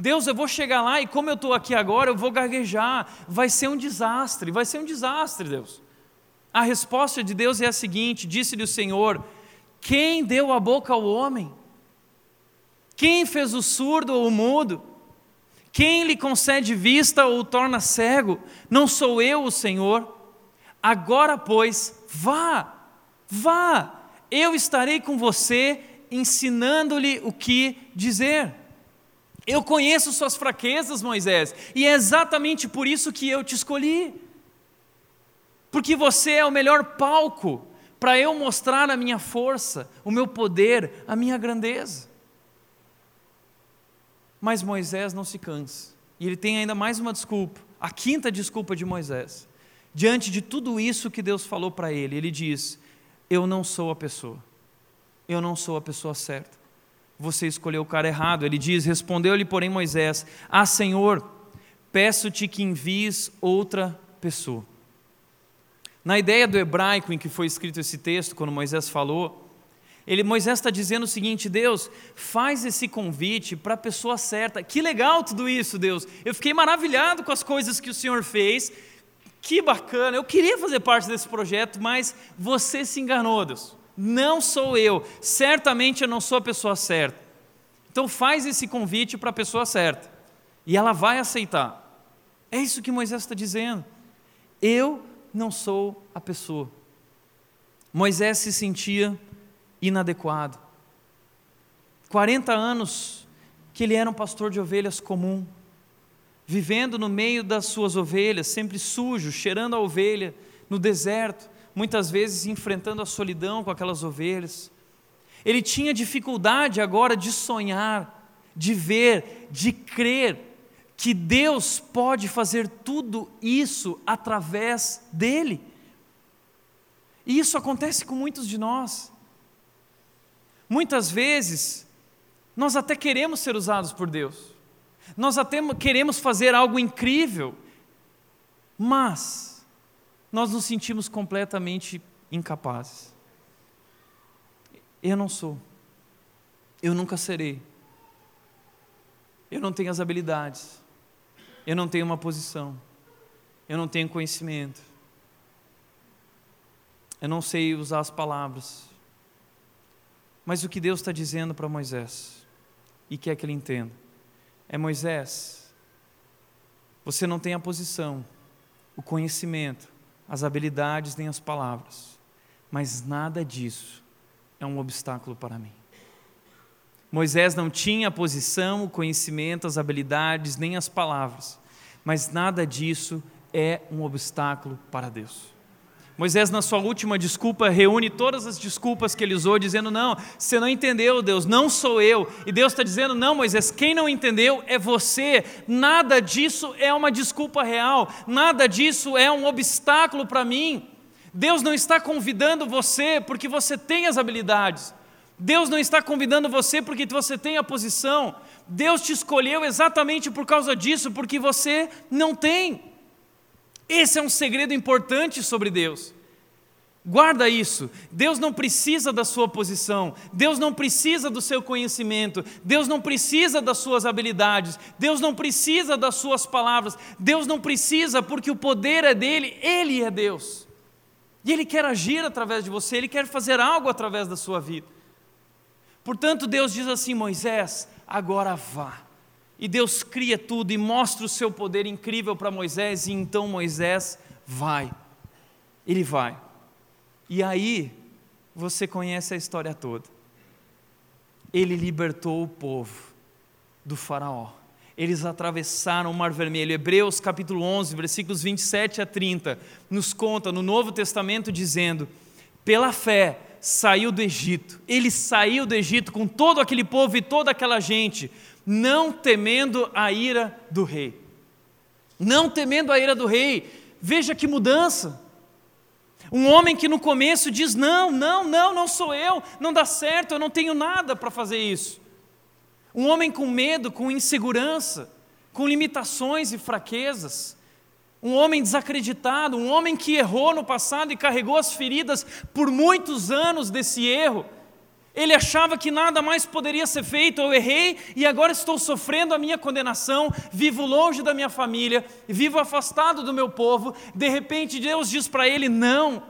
Deus, eu vou chegar lá e como eu estou aqui agora, eu vou gaguejar. Vai ser um desastre, vai ser um desastre, Deus. A resposta de Deus é a seguinte: disse-lhe o Senhor: Quem deu a boca ao homem? Quem fez o surdo ou o mudo? Quem lhe concede vista ou o torna cego? Não sou eu o Senhor? Agora, pois, vá, vá, eu estarei com você, ensinando-lhe o que dizer. Eu conheço suas fraquezas, Moisés, e é exatamente por isso que eu te escolhi. Porque você é o melhor palco para eu mostrar a minha força, o meu poder, a minha grandeza. Mas Moisés não se cansa. E ele tem ainda mais uma desculpa, a quinta desculpa de Moisés. Diante de tudo isso que Deus falou para ele, ele diz: Eu não sou a pessoa. Eu não sou a pessoa certa. Você escolheu o cara errado. Ele diz: Respondeu-lhe, porém, Moisés: Ah, Senhor, peço-te que envies outra pessoa. Na ideia do hebraico em que foi escrito esse texto, quando Moisés falou, ele, Moisés está dizendo o seguinte: Deus, faz esse convite para a pessoa certa. Que legal tudo isso, Deus. Eu fiquei maravilhado com as coisas que o Senhor fez. Que bacana. Eu queria fazer parte desse projeto, mas você se enganou, Deus. Não sou eu, certamente eu não sou a pessoa certa. Então faz esse convite para a pessoa certa, e ela vai aceitar. É isso que Moisés está dizendo. Eu não sou a pessoa. Moisés se sentia inadequado. 40 anos que ele era um pastor de ovelhas comum, vivendo no meio das suas ovelhas, sempre sujo, cheirando a ovelha, no deserto, muitas vezes enfrentando a solidão com aquelas ovelhas. Ele tinha dificuldade agora de sonhar, de ver, de crer que Deus pode fazer tudo isso através dele. E isso acontece com muitos de nós. Muitas vezes, nós até queremos ser usados por Deus, nós até queremos fazer algo incrível, mas nós nos sentimos completamente incapazes. Eu não sou, eu nunca serei, eu não tenho as habilidades, eu não tenho uma posição, eu não tenho conhecimento, eu não sei usar as palavras. Mas o que Deus está dizendo para Moisés, e quer que ele entenda, é: Moisés, você não tem a posição, o conhecimento, as habilidades nem as palavras, mas nada disso é um obstáculo para mim. Moisés não tinha a posição, o conhecimento, as habilidades, nem as palavras, mas nada disso é um obstáculo para Deus. Moisés, na sua última desculpa, reúne todas as desculpas que ele usou, dizendo: Não, você não entendeu, Deus, não sou eu. E Deus está dizendo: Não, Moisés, quem não entendeu é você. Nada disso é uma desculpa real, nada disso é um obstáculo para mim. Deus não está convidando você porque você tem as habilidades. Deus não está convidando você porque você tem a posição. Deus te escolheu exatamente por causa disso, porque você não tem. Esse é um segredo importante sobre Deus. Guarda isso. Deus não precisa da sua posição, Deus não precisa do seu conhecimento, Deus não precisa das suas habilidades, Deus não precisa das suas palavras, Deus não precisa porque o poder é dele, ele é Deus. E ele quer agir através de você, ele quer fazer algo através da sua vida. Portanto, Deus diz assim: Moisés, agora vá. E Deus cria tudo e mostra o seu poder incrível para Moisés, e então Moisés vai. Ele vai. E aí, você conhece a história toda. Ele libertou o povo do Faraó. Eles atravessaram o Mar Vermelho. Hebreus capítulo 11, versículos 27 a 30, nos conta no Novo Testamento dizendo: pela fé saiu do Egito. Ele saiu do Egito com todo aquele povo e toda aquela gente não temendo a ira do rei. Não temendo a ira do rei. Veja que mudança. Um homem que no começo diz: Não, não, não, não sou eu, não dá certo, eu não tenho nada para fazer isso. Um homem com medo, com insegurança, com limitações e fraquezas. Um homem desacreditado, um homem que errou no passado e carregou as feridas por muitos anos desse erro ele achava que nada mais poderia ser feito, eu errei e agora estou sofrendo a minha condenação, vivo longe da minha família, vivo afastado do meu povo. De repente Deus diz para ele: Não,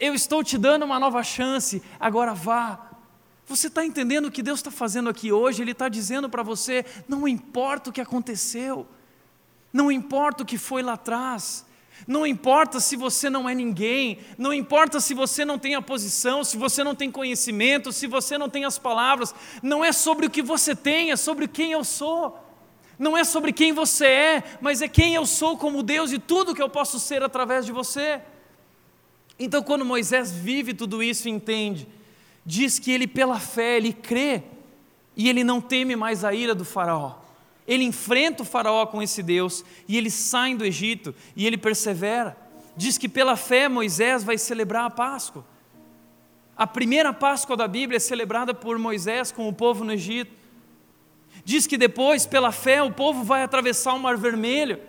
eu estou te dando uma nova chance, agora vá. Você está entendendo o que Deus está fazendo aqui hoje? Ele está dizendo para você: não importa o que aconteceu, não importa o que foi lá atrás, não importa se você não é ninguém, não importa se você não tem a posição, se você não tem conhecimento, se você não tem as palavras, não é sobre o que você tem, é sobre quem eu sou. Não é sobre quem você é, mas é quem eu sou como Deus e tudo que eu posso ser através de você. Então, quando Moisés vive tudo isso e entende, diz que ele, pela fé, ele crê e ele não teme mais a ira do Faraó. Ele enfrenta o Faraó com esse Deus e eles saem do Egito e ele persevera. Diz que pela fé Moisés vai celebrar a Páscoa. A primeira Páscoa da Bíblia é celebrada por Moisés com o povo no Egito. Diz que depois, pela fé, o povo vai atravessar o Mar Vermelho.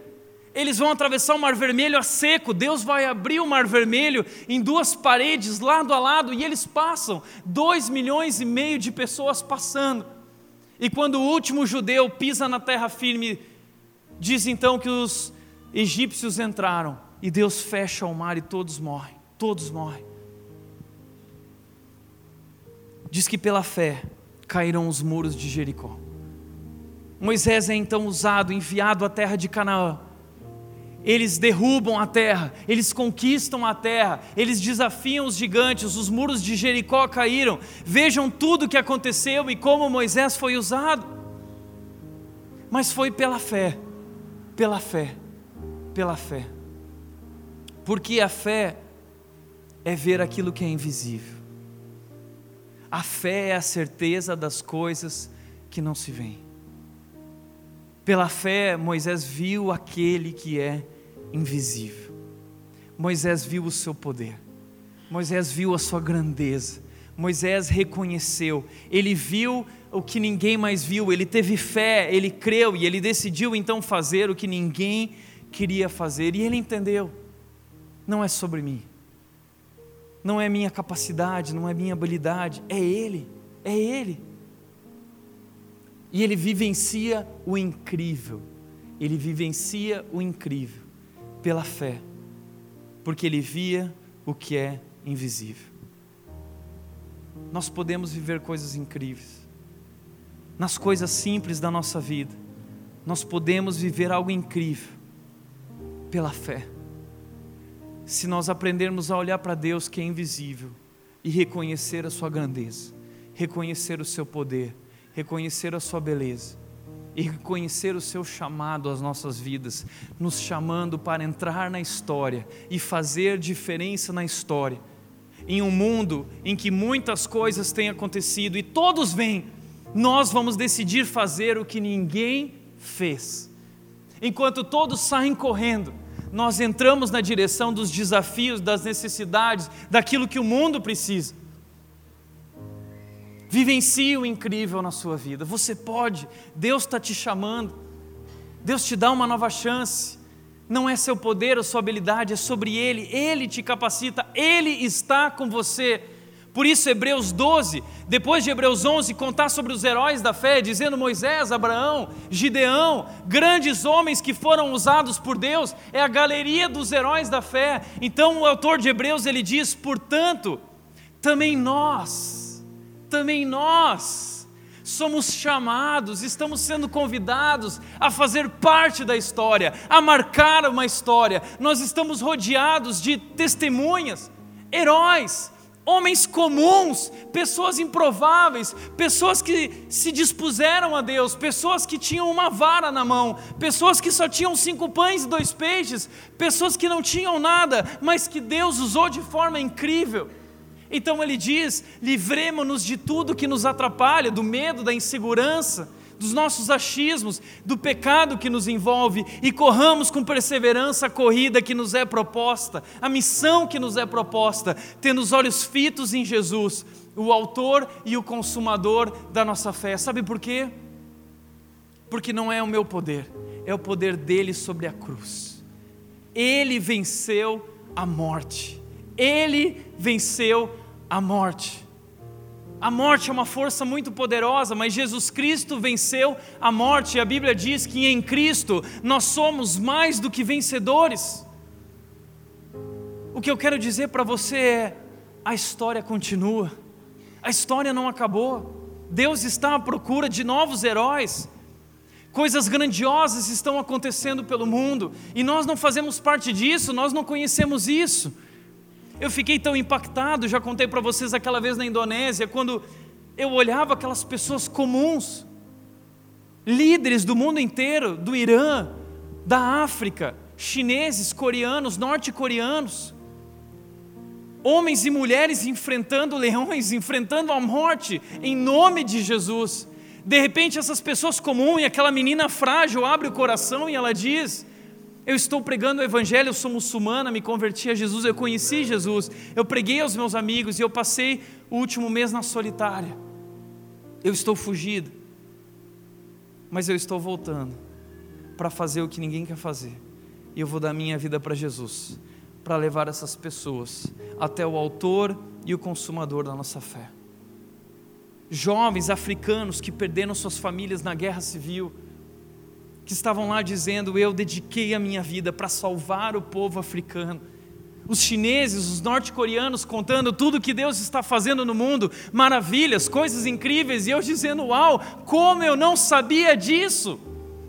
Eles vão atravessar o Mar Vermelho a seco. Deus vai abrir o Mar Vermelho em duas paredes, lado a lado, e eles passam. Dois milhões e meio de pessoas passando. E quando o último judeu pisa na terra firme, diz então que os egípcios entraram e Deus fecha o mar e todos morrem. Todos morrem. diz que pela fé caíram os muros de Jericó. Moisés é então usado, enviado à terra de Canaã. Eles derrubam a terra, eles conquistam a terra, eles desafiam os gigantes, os muros de Jericó caíram. Vejam tudo o que aconteceu e como Moisés foi usado. Mas foi pela fé, pela fé, pela fé. Porque a fé é ver aquilo que é invisível. A fé é a certeza das coisas que não se veem. Pela fé, Moisés viu aquele que é invisível. Moisés viu o seu poder. Moisés viu a sua grandeza. Moisés reconheceu. Ele viu o que ninguém mais viu. Ele teve fé, ele creu e ele decidiu então fazer o que ninguém queria fazer. E ele entendeu: não é sobre mim. Não é minha capacidade, não é minha habilidade, é ele. É ele. E ele vivencia o incrível. Ele vivencia o incrível pela fé, porque ele via o que é invisível. Nós podemos viver coisas incríveis. Nas coisas simples da nossa vida, nós podemos viver algo incrível pela fé. Se nós aprendermos a olhar para Deus que é invisível e reconhecer a sua grandeza, reconhecer o seu poder, reconhecer a sua beleza e reconhecer o seu chamado às nossas vidas, nos chamando para entrar na história e fazer diferença na história. Em um mundo em que muitas coisas têm acontecido e todos vêm, nós vamos decidir fazer o que ninguém fez. Enquanto todos saem correndo, nós entramos na direção dos desafios, das necessidades, daquilo que o mundo precisa. Vivencie o incrível na sua vida. Você pode, Deus está te chamando, Deus te dá uma nova chance. Não é seu poder ou sua habilidade, é sobre Ele, Ele te capacita, Ele está com você. Por isso, Hebreus 12, depois de Hebreus 11, contar sobre os heróis da fé, dizendo Moisés, Abraão, Gideão, grandes homens que foram usados por Deus, é a galeria dos heróis da fé. Então, o autor de Hebreus ele diz: portanto, também nós, também nós somos chamados, estamos sendo convidados a fazer parte da história, a marcar uma história. Nós estamos rodeados de testemunhas, heróis, homens comuns, pessoas improváveis, pessoas que se dispuseram a Deus, pessoas que tinham uma vara na mão, pessoas que só tinham cinco pães e dois peixes, pessoas que não tinham nada, mas que Deus usou de forma incrível. Então ele diz: livremos-nos de tudo que nos atrapalha, do medo, da insegurança, dos nossos achismos, do pecado que nos envolve e corramos com perseverança a corrida que nos é proposta, a missão que nos é proposta, tendo os olhos fitos em Jesus, o Autor e o Consumador da nossa fé. Sabe por quê? Porque não é o meu poder, é o poder dele sobre a cruz. Ele venceu a morte. Ele venceu a morte. A morte é uma força muito poderosa, mas Jesus Cristo venceu a morte, e a Bíblia diz que em Cristo nós somos mais do que vencedores. O que eu quero dizer para você é: a história continua, a história não acabou, Deus está à procura de novos heróis, coisas grandiosas estão acontecendo pelo mundo, e nós não fazemos parte disso, nós não conhecemos isso. Eu fiquei tão impactado, já contei para vocês aquela vez na Indonésia, quando eu olhava aquelas pessoas comuns, líderes do mundo inteiro, do Irã, da África, chineses, coreanos, norte-coreanos, homens e mulheres enfrentando leões, enfrentando a morte em nome de Jesus. De repente, essas pessoas comuns e aquela menina frágil abre o coração e ela diz: eu estou pregando o Evangelho, eu sou muçulmana, me converti a Jesus, eu conheci Jesus, eu preguei aos meus amigos e eu passei o último mês na solitária. Eu estou fugido, mas eu estou voltando para fazer o que ninguém quer fazer, e eu vou dar minha vida para Jesus, para levar essas pessoas até o Autor e o Consumador da nossa fé. Jovens africanos que perderam suas famílias na guerra civil, que estavam lá dizendo: Eu dediquei a minha vida para salvar o povo africano. os chineses, os norte-coreanos contando tudo que Deus está fazendo no mundo, maravilhas, coisas incríveis, e eu dizendo: Uau, como eu não sabia disso!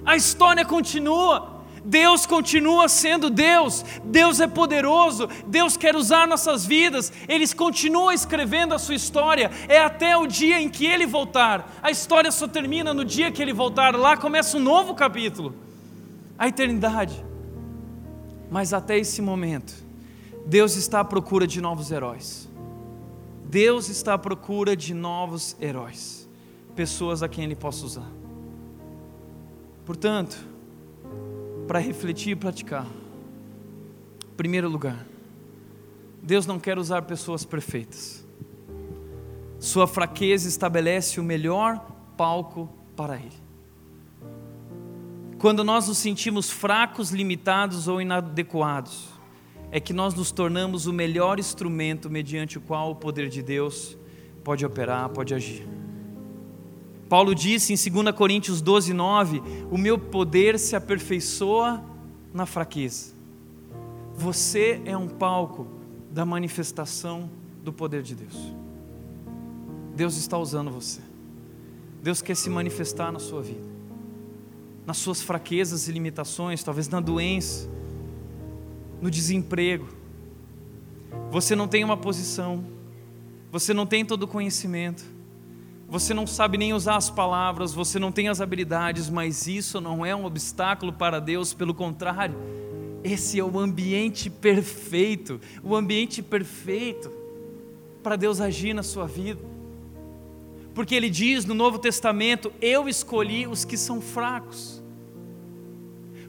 A história continua. Deus continua sendo Deus, Deus é poderoso, Deus quer usar nossas vidas, Ele continua escrevendo a sua história, é até o dia em que Ele voltar. A história só termina no dia que Ele voltar, lá começa um novo capítulo, a eternidade. Mas até esse momento, Deus está à procura de novos heróis. Deus está à procura de novos heróis, pessoas a quem Ele possa usar. Portanto, para refletir e praticar. Primeiro lugar, Deus não quer usar pessoas perfeitas. Sua fraqueza estabelece o melhor palco para Ele. Quando nós nos sentimos fracos, limitados ou inadequados, é que nós nos tornamos o melhor instrumento mediante o qual o poder de Deus pode operar, pode agir. Paulo disse em 2 Coríntios 12, 9: O meu poder se aperfeiçoa na fraqueza. Você é um palco da manifestação do poder de Deus. Deus está usando você. Deus quer se manifestar na sua vida, nas suas fraquezas e limitações, talvez na doença, no desemprego. Você não tem uma posição, você não tem todo o conhecimento você não sabe nem usar as palavras, você não tem as habilidades, mas isso não é um obstáculo para Deus, pelo contrário, esse é o ambiente perfeito o ambiente perfeito para Deus agir na sua vida. Porque Ele diz no Novo Testamento: Eu escolhi os que são fracos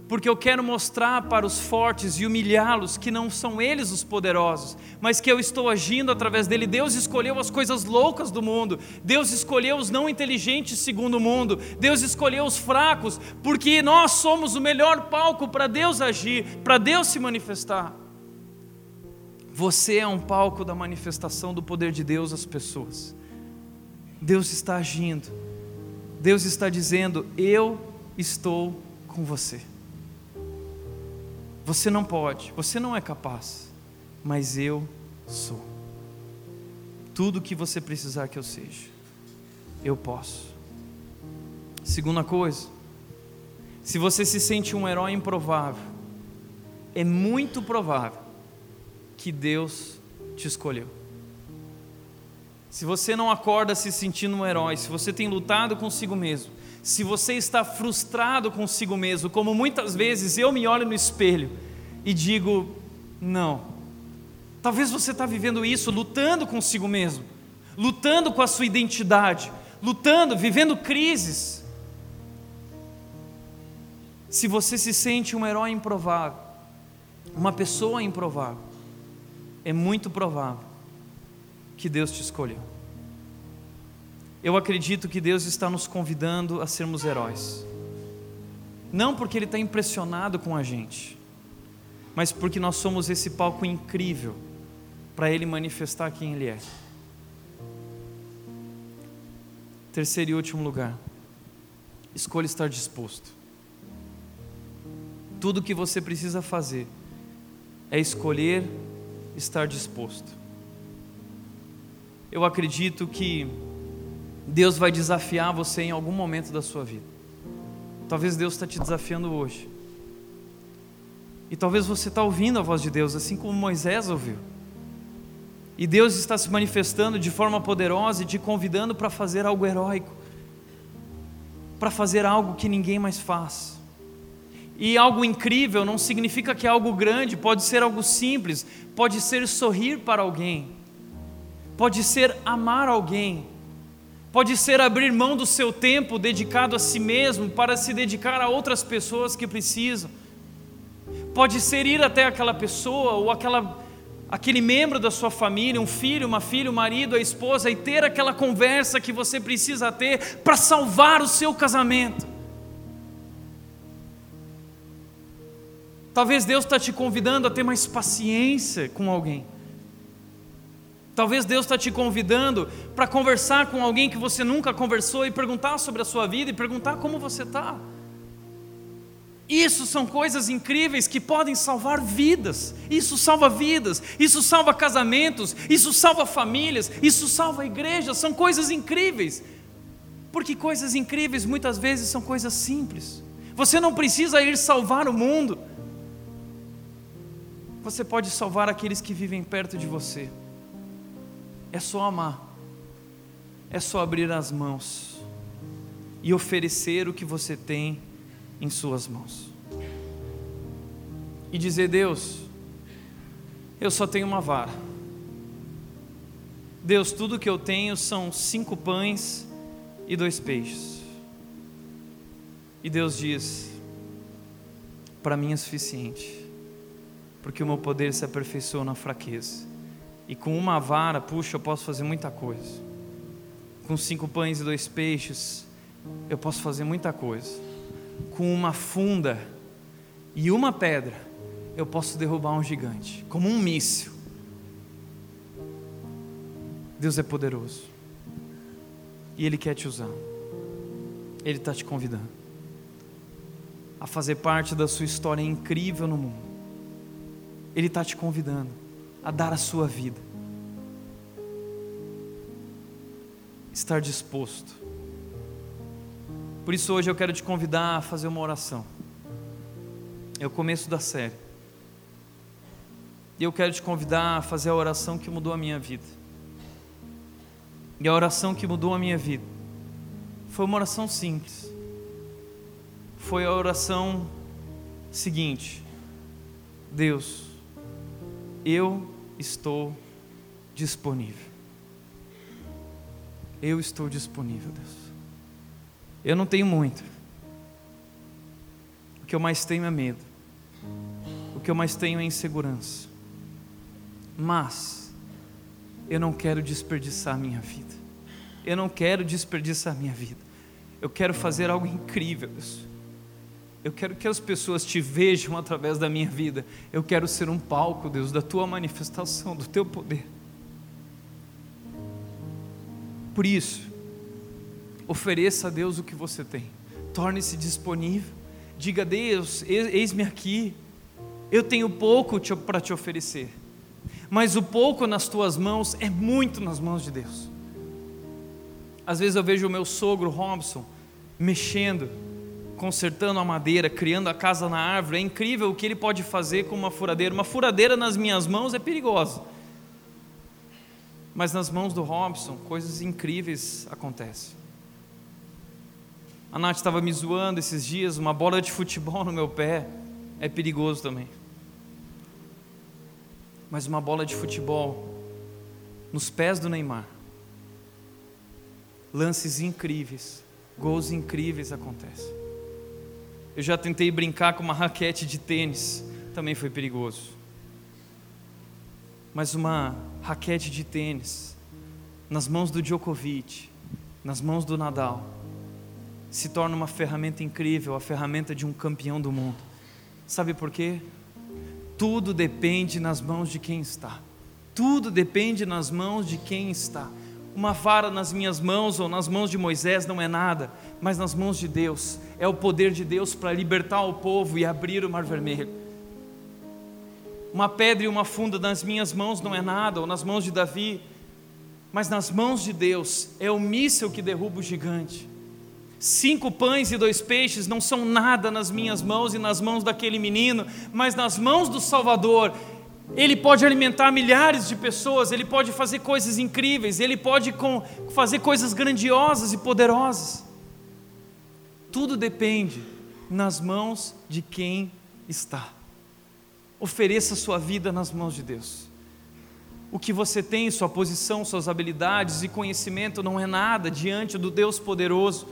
porque eu quero mostrar para os fortes e humilhá-los que não são eles os poderosos, mas que eu estou agindo através dele. Deus escolheu as coisas loucas do mundo, Deus escolheu os não inteligentes segundo o mundo, Deus escolheu os fracos, porque nós somos o melhor palco para Deus agir, para Deus se manifestar. Você é um palco da manifestação do poder de Deus às pessoas. Deus está agindo, Deus está dizendo: Eu estou com você. Você não pode, você não é capaz, mas eu sou. Tudo o que você precisar que eu seja, eu posso. Segunda coisa, se você se sente um herói improvável, é muito provável que Deus te escolheu. Se você não acorda se sentindo um herói, se você tem lutado consigo mesmo, se você está frustrado consigo mesmo, como muitas vezes eu me olho no espelho e digo: não. Talvez você está vivendo isso, lutando consigo mesmo, lutando com a sua identidade, lutando, vivendo crises. Se você se sente um herói improvável, uma pessoa improvável, é muito provável que Deus te escolheu. Eu acredito que Deus está nos convidando a sermos heróis. Não porque Ele está impressionado com a gente, mas porque nós somos esse palco incrível para Ele manifestar quem Ele é. Terceiro e último lugar, escolha estar disposto. Tudo o que você precisa fazer é escolher estar disposto. Eu acredito que Deus vai desafiar você em algum momento da sua vida. Talvez Deus está te desafiando hoje. E talvez você está ouvindo a voz de Deus, assim como Moisés ouviu. E Deus está se manifestando de forma poderosa e te convidando para fazer algo heróico, para fazer algo que ninguém mais faz. E algo incrível não significa que é algo grande, pode ser algo simples, pode ser sorrir para alguém, pode ser amar alguém, Pode ser abrir mão do seu tempo dedicado a si mesmo para se dedicar a outras pessoas que precisam. Pode ser ir até aquela pessoa ou aquela, aquele membro da sua família, um filho, uma filha, um marido, a esposa, e ter aquela conversa que você precisa ter para salvar o seu casamento. Talvez Deus está te convidando a ter mais paciência com alguém. Talvez Deus está te convidando para conversar com alguém que você nunca conversou e perguntar sobre a sua vida e perguntar como você está. Isso são coisas incríveis que podem salvar vidas. Isso salva vidas, isso salva casamentos, isso salva famílias, isso salva igrejas. São coisas incríveis. Porque coisas incríveis muitas vezes são coisas simples. Você não precisa ir salvar o mundo. Você pode salvar aqueles que vivem perto de você. É só amar. É só abrir as mãos e oferecer o que você tem em Suas mãos. E dizer: Deus, eu só tenho uma vara. Deus, tudo que eu tenho são cinco pães e dois peixes. E Deus diz: Para mim é suficiente, porque o meu poder se aperfeiçoa na fraqueza. E com uma vara, puxa, eu posso fazer muita coisa. Com cinco pães e dois peixes, eu posso fazer muita coisa com uma funda e uma pedra, eu posso derrubar um gigante, como um míssil. Deus é poderoso. E Ele quer te usar. Ele está te convidando a fazer parte da sua história incrível no mundo. Ele está te convidando a dar a sua vida. Estar disposto por isso hoje eu quero te convidar a fazer uma oração. É o começo da série. E eu quero te convidar a fazer a oração que mudou a minha vida. E a oração que mudou a minha vida foi uma oração simples. Foi a oração seguinte: Deus, eu estou disponível. Eu estou disponível, Deus. Eu não tenho muito. O que eu mais tenho é medo. O que eu mais tenho é insegurança. Mas eu não quero desperdiçar minha vida. Eu não quero desperdiçar minha vida. Eu quero fazer algo incrível, Deus. Eu quero que as pessoas te vejam através da minha vida. Eu quero ser um palco, Deus, da tua manifestação, do teu poder. Por isso, Ofereça a Deus o que você tem. Torne-se disponível. Diga: Deus, eis-me aqui. Eu tenho pouco para te oferecer. Mas o pouco nas tuas mãos é muito nas mãos de Deus. Às vezes eu vejo o meu sogro Robson mexendo, consertando a madeira, criando a casa na árvore. É incrível o que ele pode fazer com uma furadeira. Uma furadeira nas minhas mãos é perigosa. Mas nas mãos do Robson, coisas incríveis acontecem. A Nath estava me zoando esses dias, uma bola de futebol no meu pé é perigoso também. Mas uma bola de futebol nos pés do Neymar, lances incríveis, gols incríveis acontecem. Eu já tentei brincar com uma raquete de tênis, também foi perigoso. Mas uma raquete de tênis nas mãos do Djokovic, nas mãos do Nadal, se torna uma ferramenta incrível, a ferramenta de um campeão do mundo. Sabe por quê? Tudo depende nas mãos de quem está. Tudo depende nas mãos de quem está. Uma vara nas minhas mãos ou nas mãos de Moisés não é nada, mas nas mãos de Deus é o poder de Deus para libertar o povo e abrir o mar vermelho. Uma pedra e uma funda nas minhas mãos não é nada, ou nas mãos de Davi, mas nas mãos de Deus é o míssil que derruba o gigante. Cinco pães e dois peixes não são nada nas minhas mãos e nas mãos daquele menino, mas nas mãos do Salvador. Ele pode alimentar milhares de pessoas, ele pode fazer coisas incríveis, ele pode fazer coisas grandiosas e poderosas. Tudo depende nas mãos de quem está. Ofereça sua vida nas mãos de Deus. O que você tem, sua posição, suas habilidades e conhecimento não é nada diante do Deus poderoso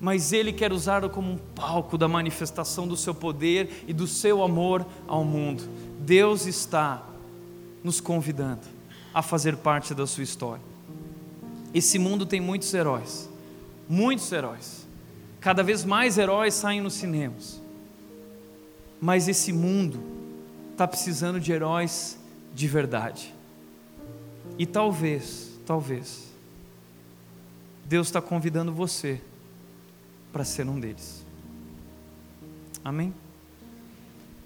mas Ele quer usá-lo como um palco da manifestação do seu poder e do seu amor ao mundo. Deus está nos convidando a fazer parte da sua história. Esse mundo tem muitos heróis, muitos heróis. Cada vez mais heróis saem nos cinemas. Mas esse mundo está precisando de heróis de verdade. E talvez, talvez, Deus está convidando você para ser um deles. Amém?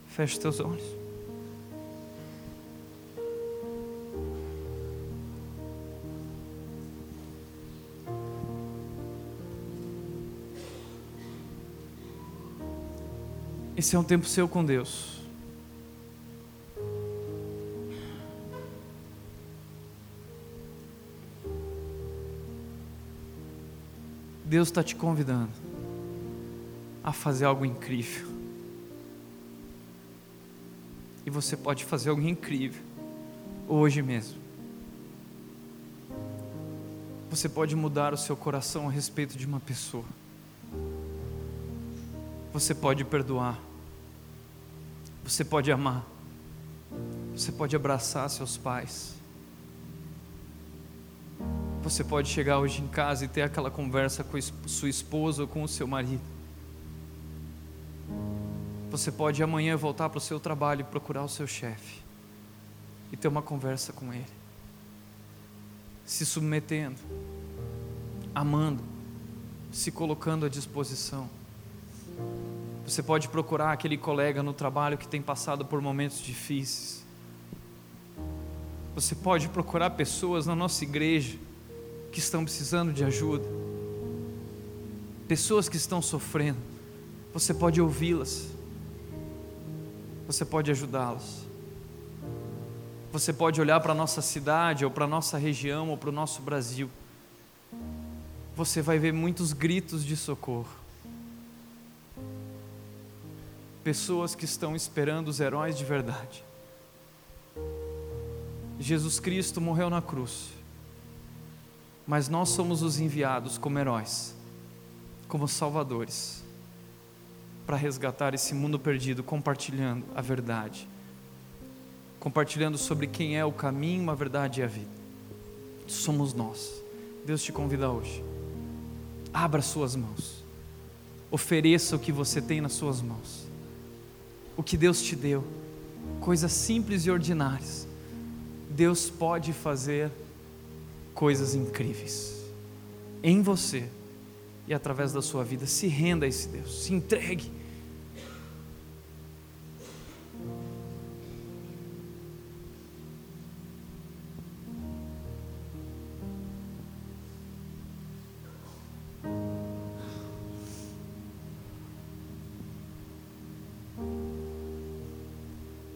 Feche teus olhos. Esse é um tempo seu com Deus. Deus está te convidando a fazer algo incrível. E você pode fazer algo incrível hoje mesmo. Você pode mudar o seu coração a respeito de uma pessoa. Você pode perdoar. Você pode amar. Você pode abraçar seus pais. Você pode chegar hoje em casa e ter aquela conversa com sua esposa ou com o seu marido. Você pode amanhã voltar para o seu trabalho e procurar o seu chefe e ter uma conversa com ele, se submetendo, amando, se colocando à disposição. Você pode procurar aquele colega no trabalho que tem passado por momentos difíceis. Você pode procurar pessoas na nossa igreja que estão precisando de ajuda, pessoas que estão sofrendo, você pode ouvi-las, você pode ajudá-las. Você pode olhar para a nossa cidade, ou para a nossa região, ou para o nosso Brasil. Você vai ver muitos gritos de socorro. Pessoas que estão esperando os heróis de verdade. Jesus Cristo morreu na cruz mas nós somos os enviados como heróis, como salvadores, para resgatar esse mundo perdido, compartilhando a verdade, compartilhando sobre quem é o caminho, a verdade e a vida. Somos nós. Deus te convida hoje. Abra suas mãos. Ofereça o que você tem nas suas mãos. O que Deus te deu. Coisas simples e ordinárias. Deus pode fazer coisas incríveis em você e através da sua vida. Se renda a esse Deus, se entregue.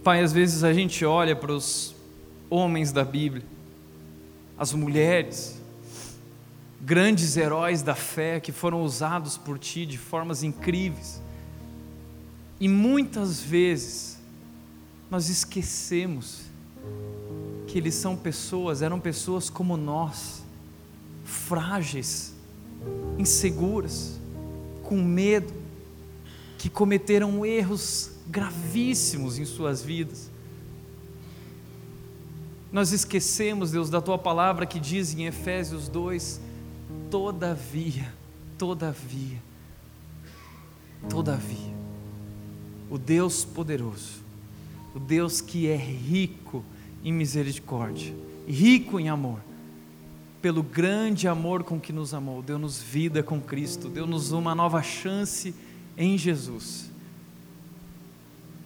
Pai, às vezes a gente olha para os homens da Bíblia as mulheres, grandes heróis da fé que foram usados por ti de formas incríveis. E muitas vezes nós esquecemos que eles são pessoas, eram pessoas como nós, frágeis, inseguras, com medo, que cometeram erros gravíssimos em suas vidas. Nós esquecemos, Deus, da tua palavra que diz em Efésios 2: todavia, todavia, todavia, o Deus poderoso, o Deus que é rico em misericórdia, rico em amor, pelo grande amor com que nos amou, deu-nos vida com Cristo, deu-nos uma nova chance em Jesus,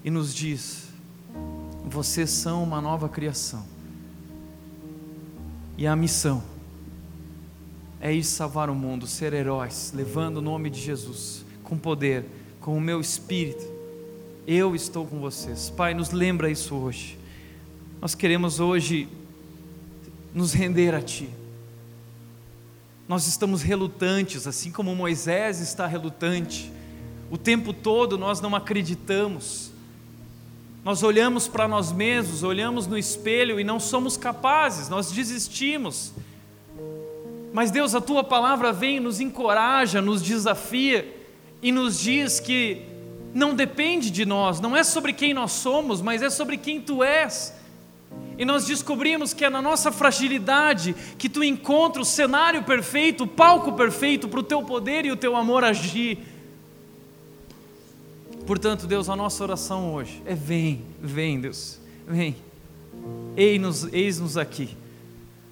e nos diz: vocês são uma nova criação e a missão é ir salvar o mundo, ser heróis, levando o nome de Jesus, com poder, com o meu espírito. Eu estou com vocês. Pai, nos lembra isso hoje. Nós queremos hoje nos render a Ti. Nós estamos relutantes, assim como Moisés está relutante. O tempo todo nós não acreditamos nós olhamos para nós mesmos, olhamos no espelho e não somos capazes, nós desistimos. Mas Deus, a tua palavra vem, nos encoraja, nos desafia e nos diz que não depende de nós, não é sobre quem nós somos, mas é sobre quem tu és. E nós descobrimos que é na nossa fragilidade que tu encontra o cenário perfeito, o palco perfeito para o teu poder e o teu amor agir. Portanto, Deus, a nossa oração hoje é: vem, vem, Deus, vem, eis-nos eis aqui.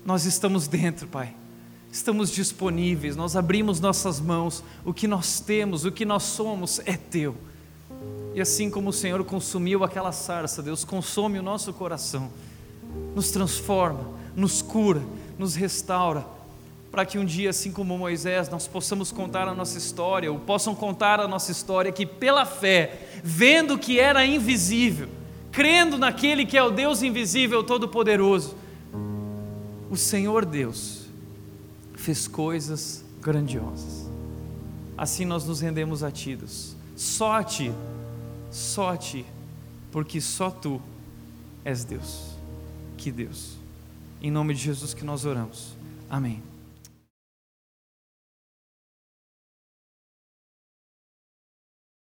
Nós estamos dentro, Pai, estamos disponíveis, nós abrimos nossas mãos, o que nós temos, o que nós somos é Teu. E assim como o Senhor consumiu aquela sarça, Deus consome o nosso coração, nos transforma, nos cura, nos restaura, para que um dia, assim como Moisés, nós possamos contar a nossa história, ou possam contar a nossa história, que pela fé, vendo que era invisível, crendo naquele que é o Deus invisível, todo-poderoso, o Senhor Deus fez coisas grandiosas. Assim nós nos rendemos a Ti, Deus. Só a Ti, só a Ti, porque só Tu és Deus. Que Deus. Em nome de Jesus que nós oramos. Amém.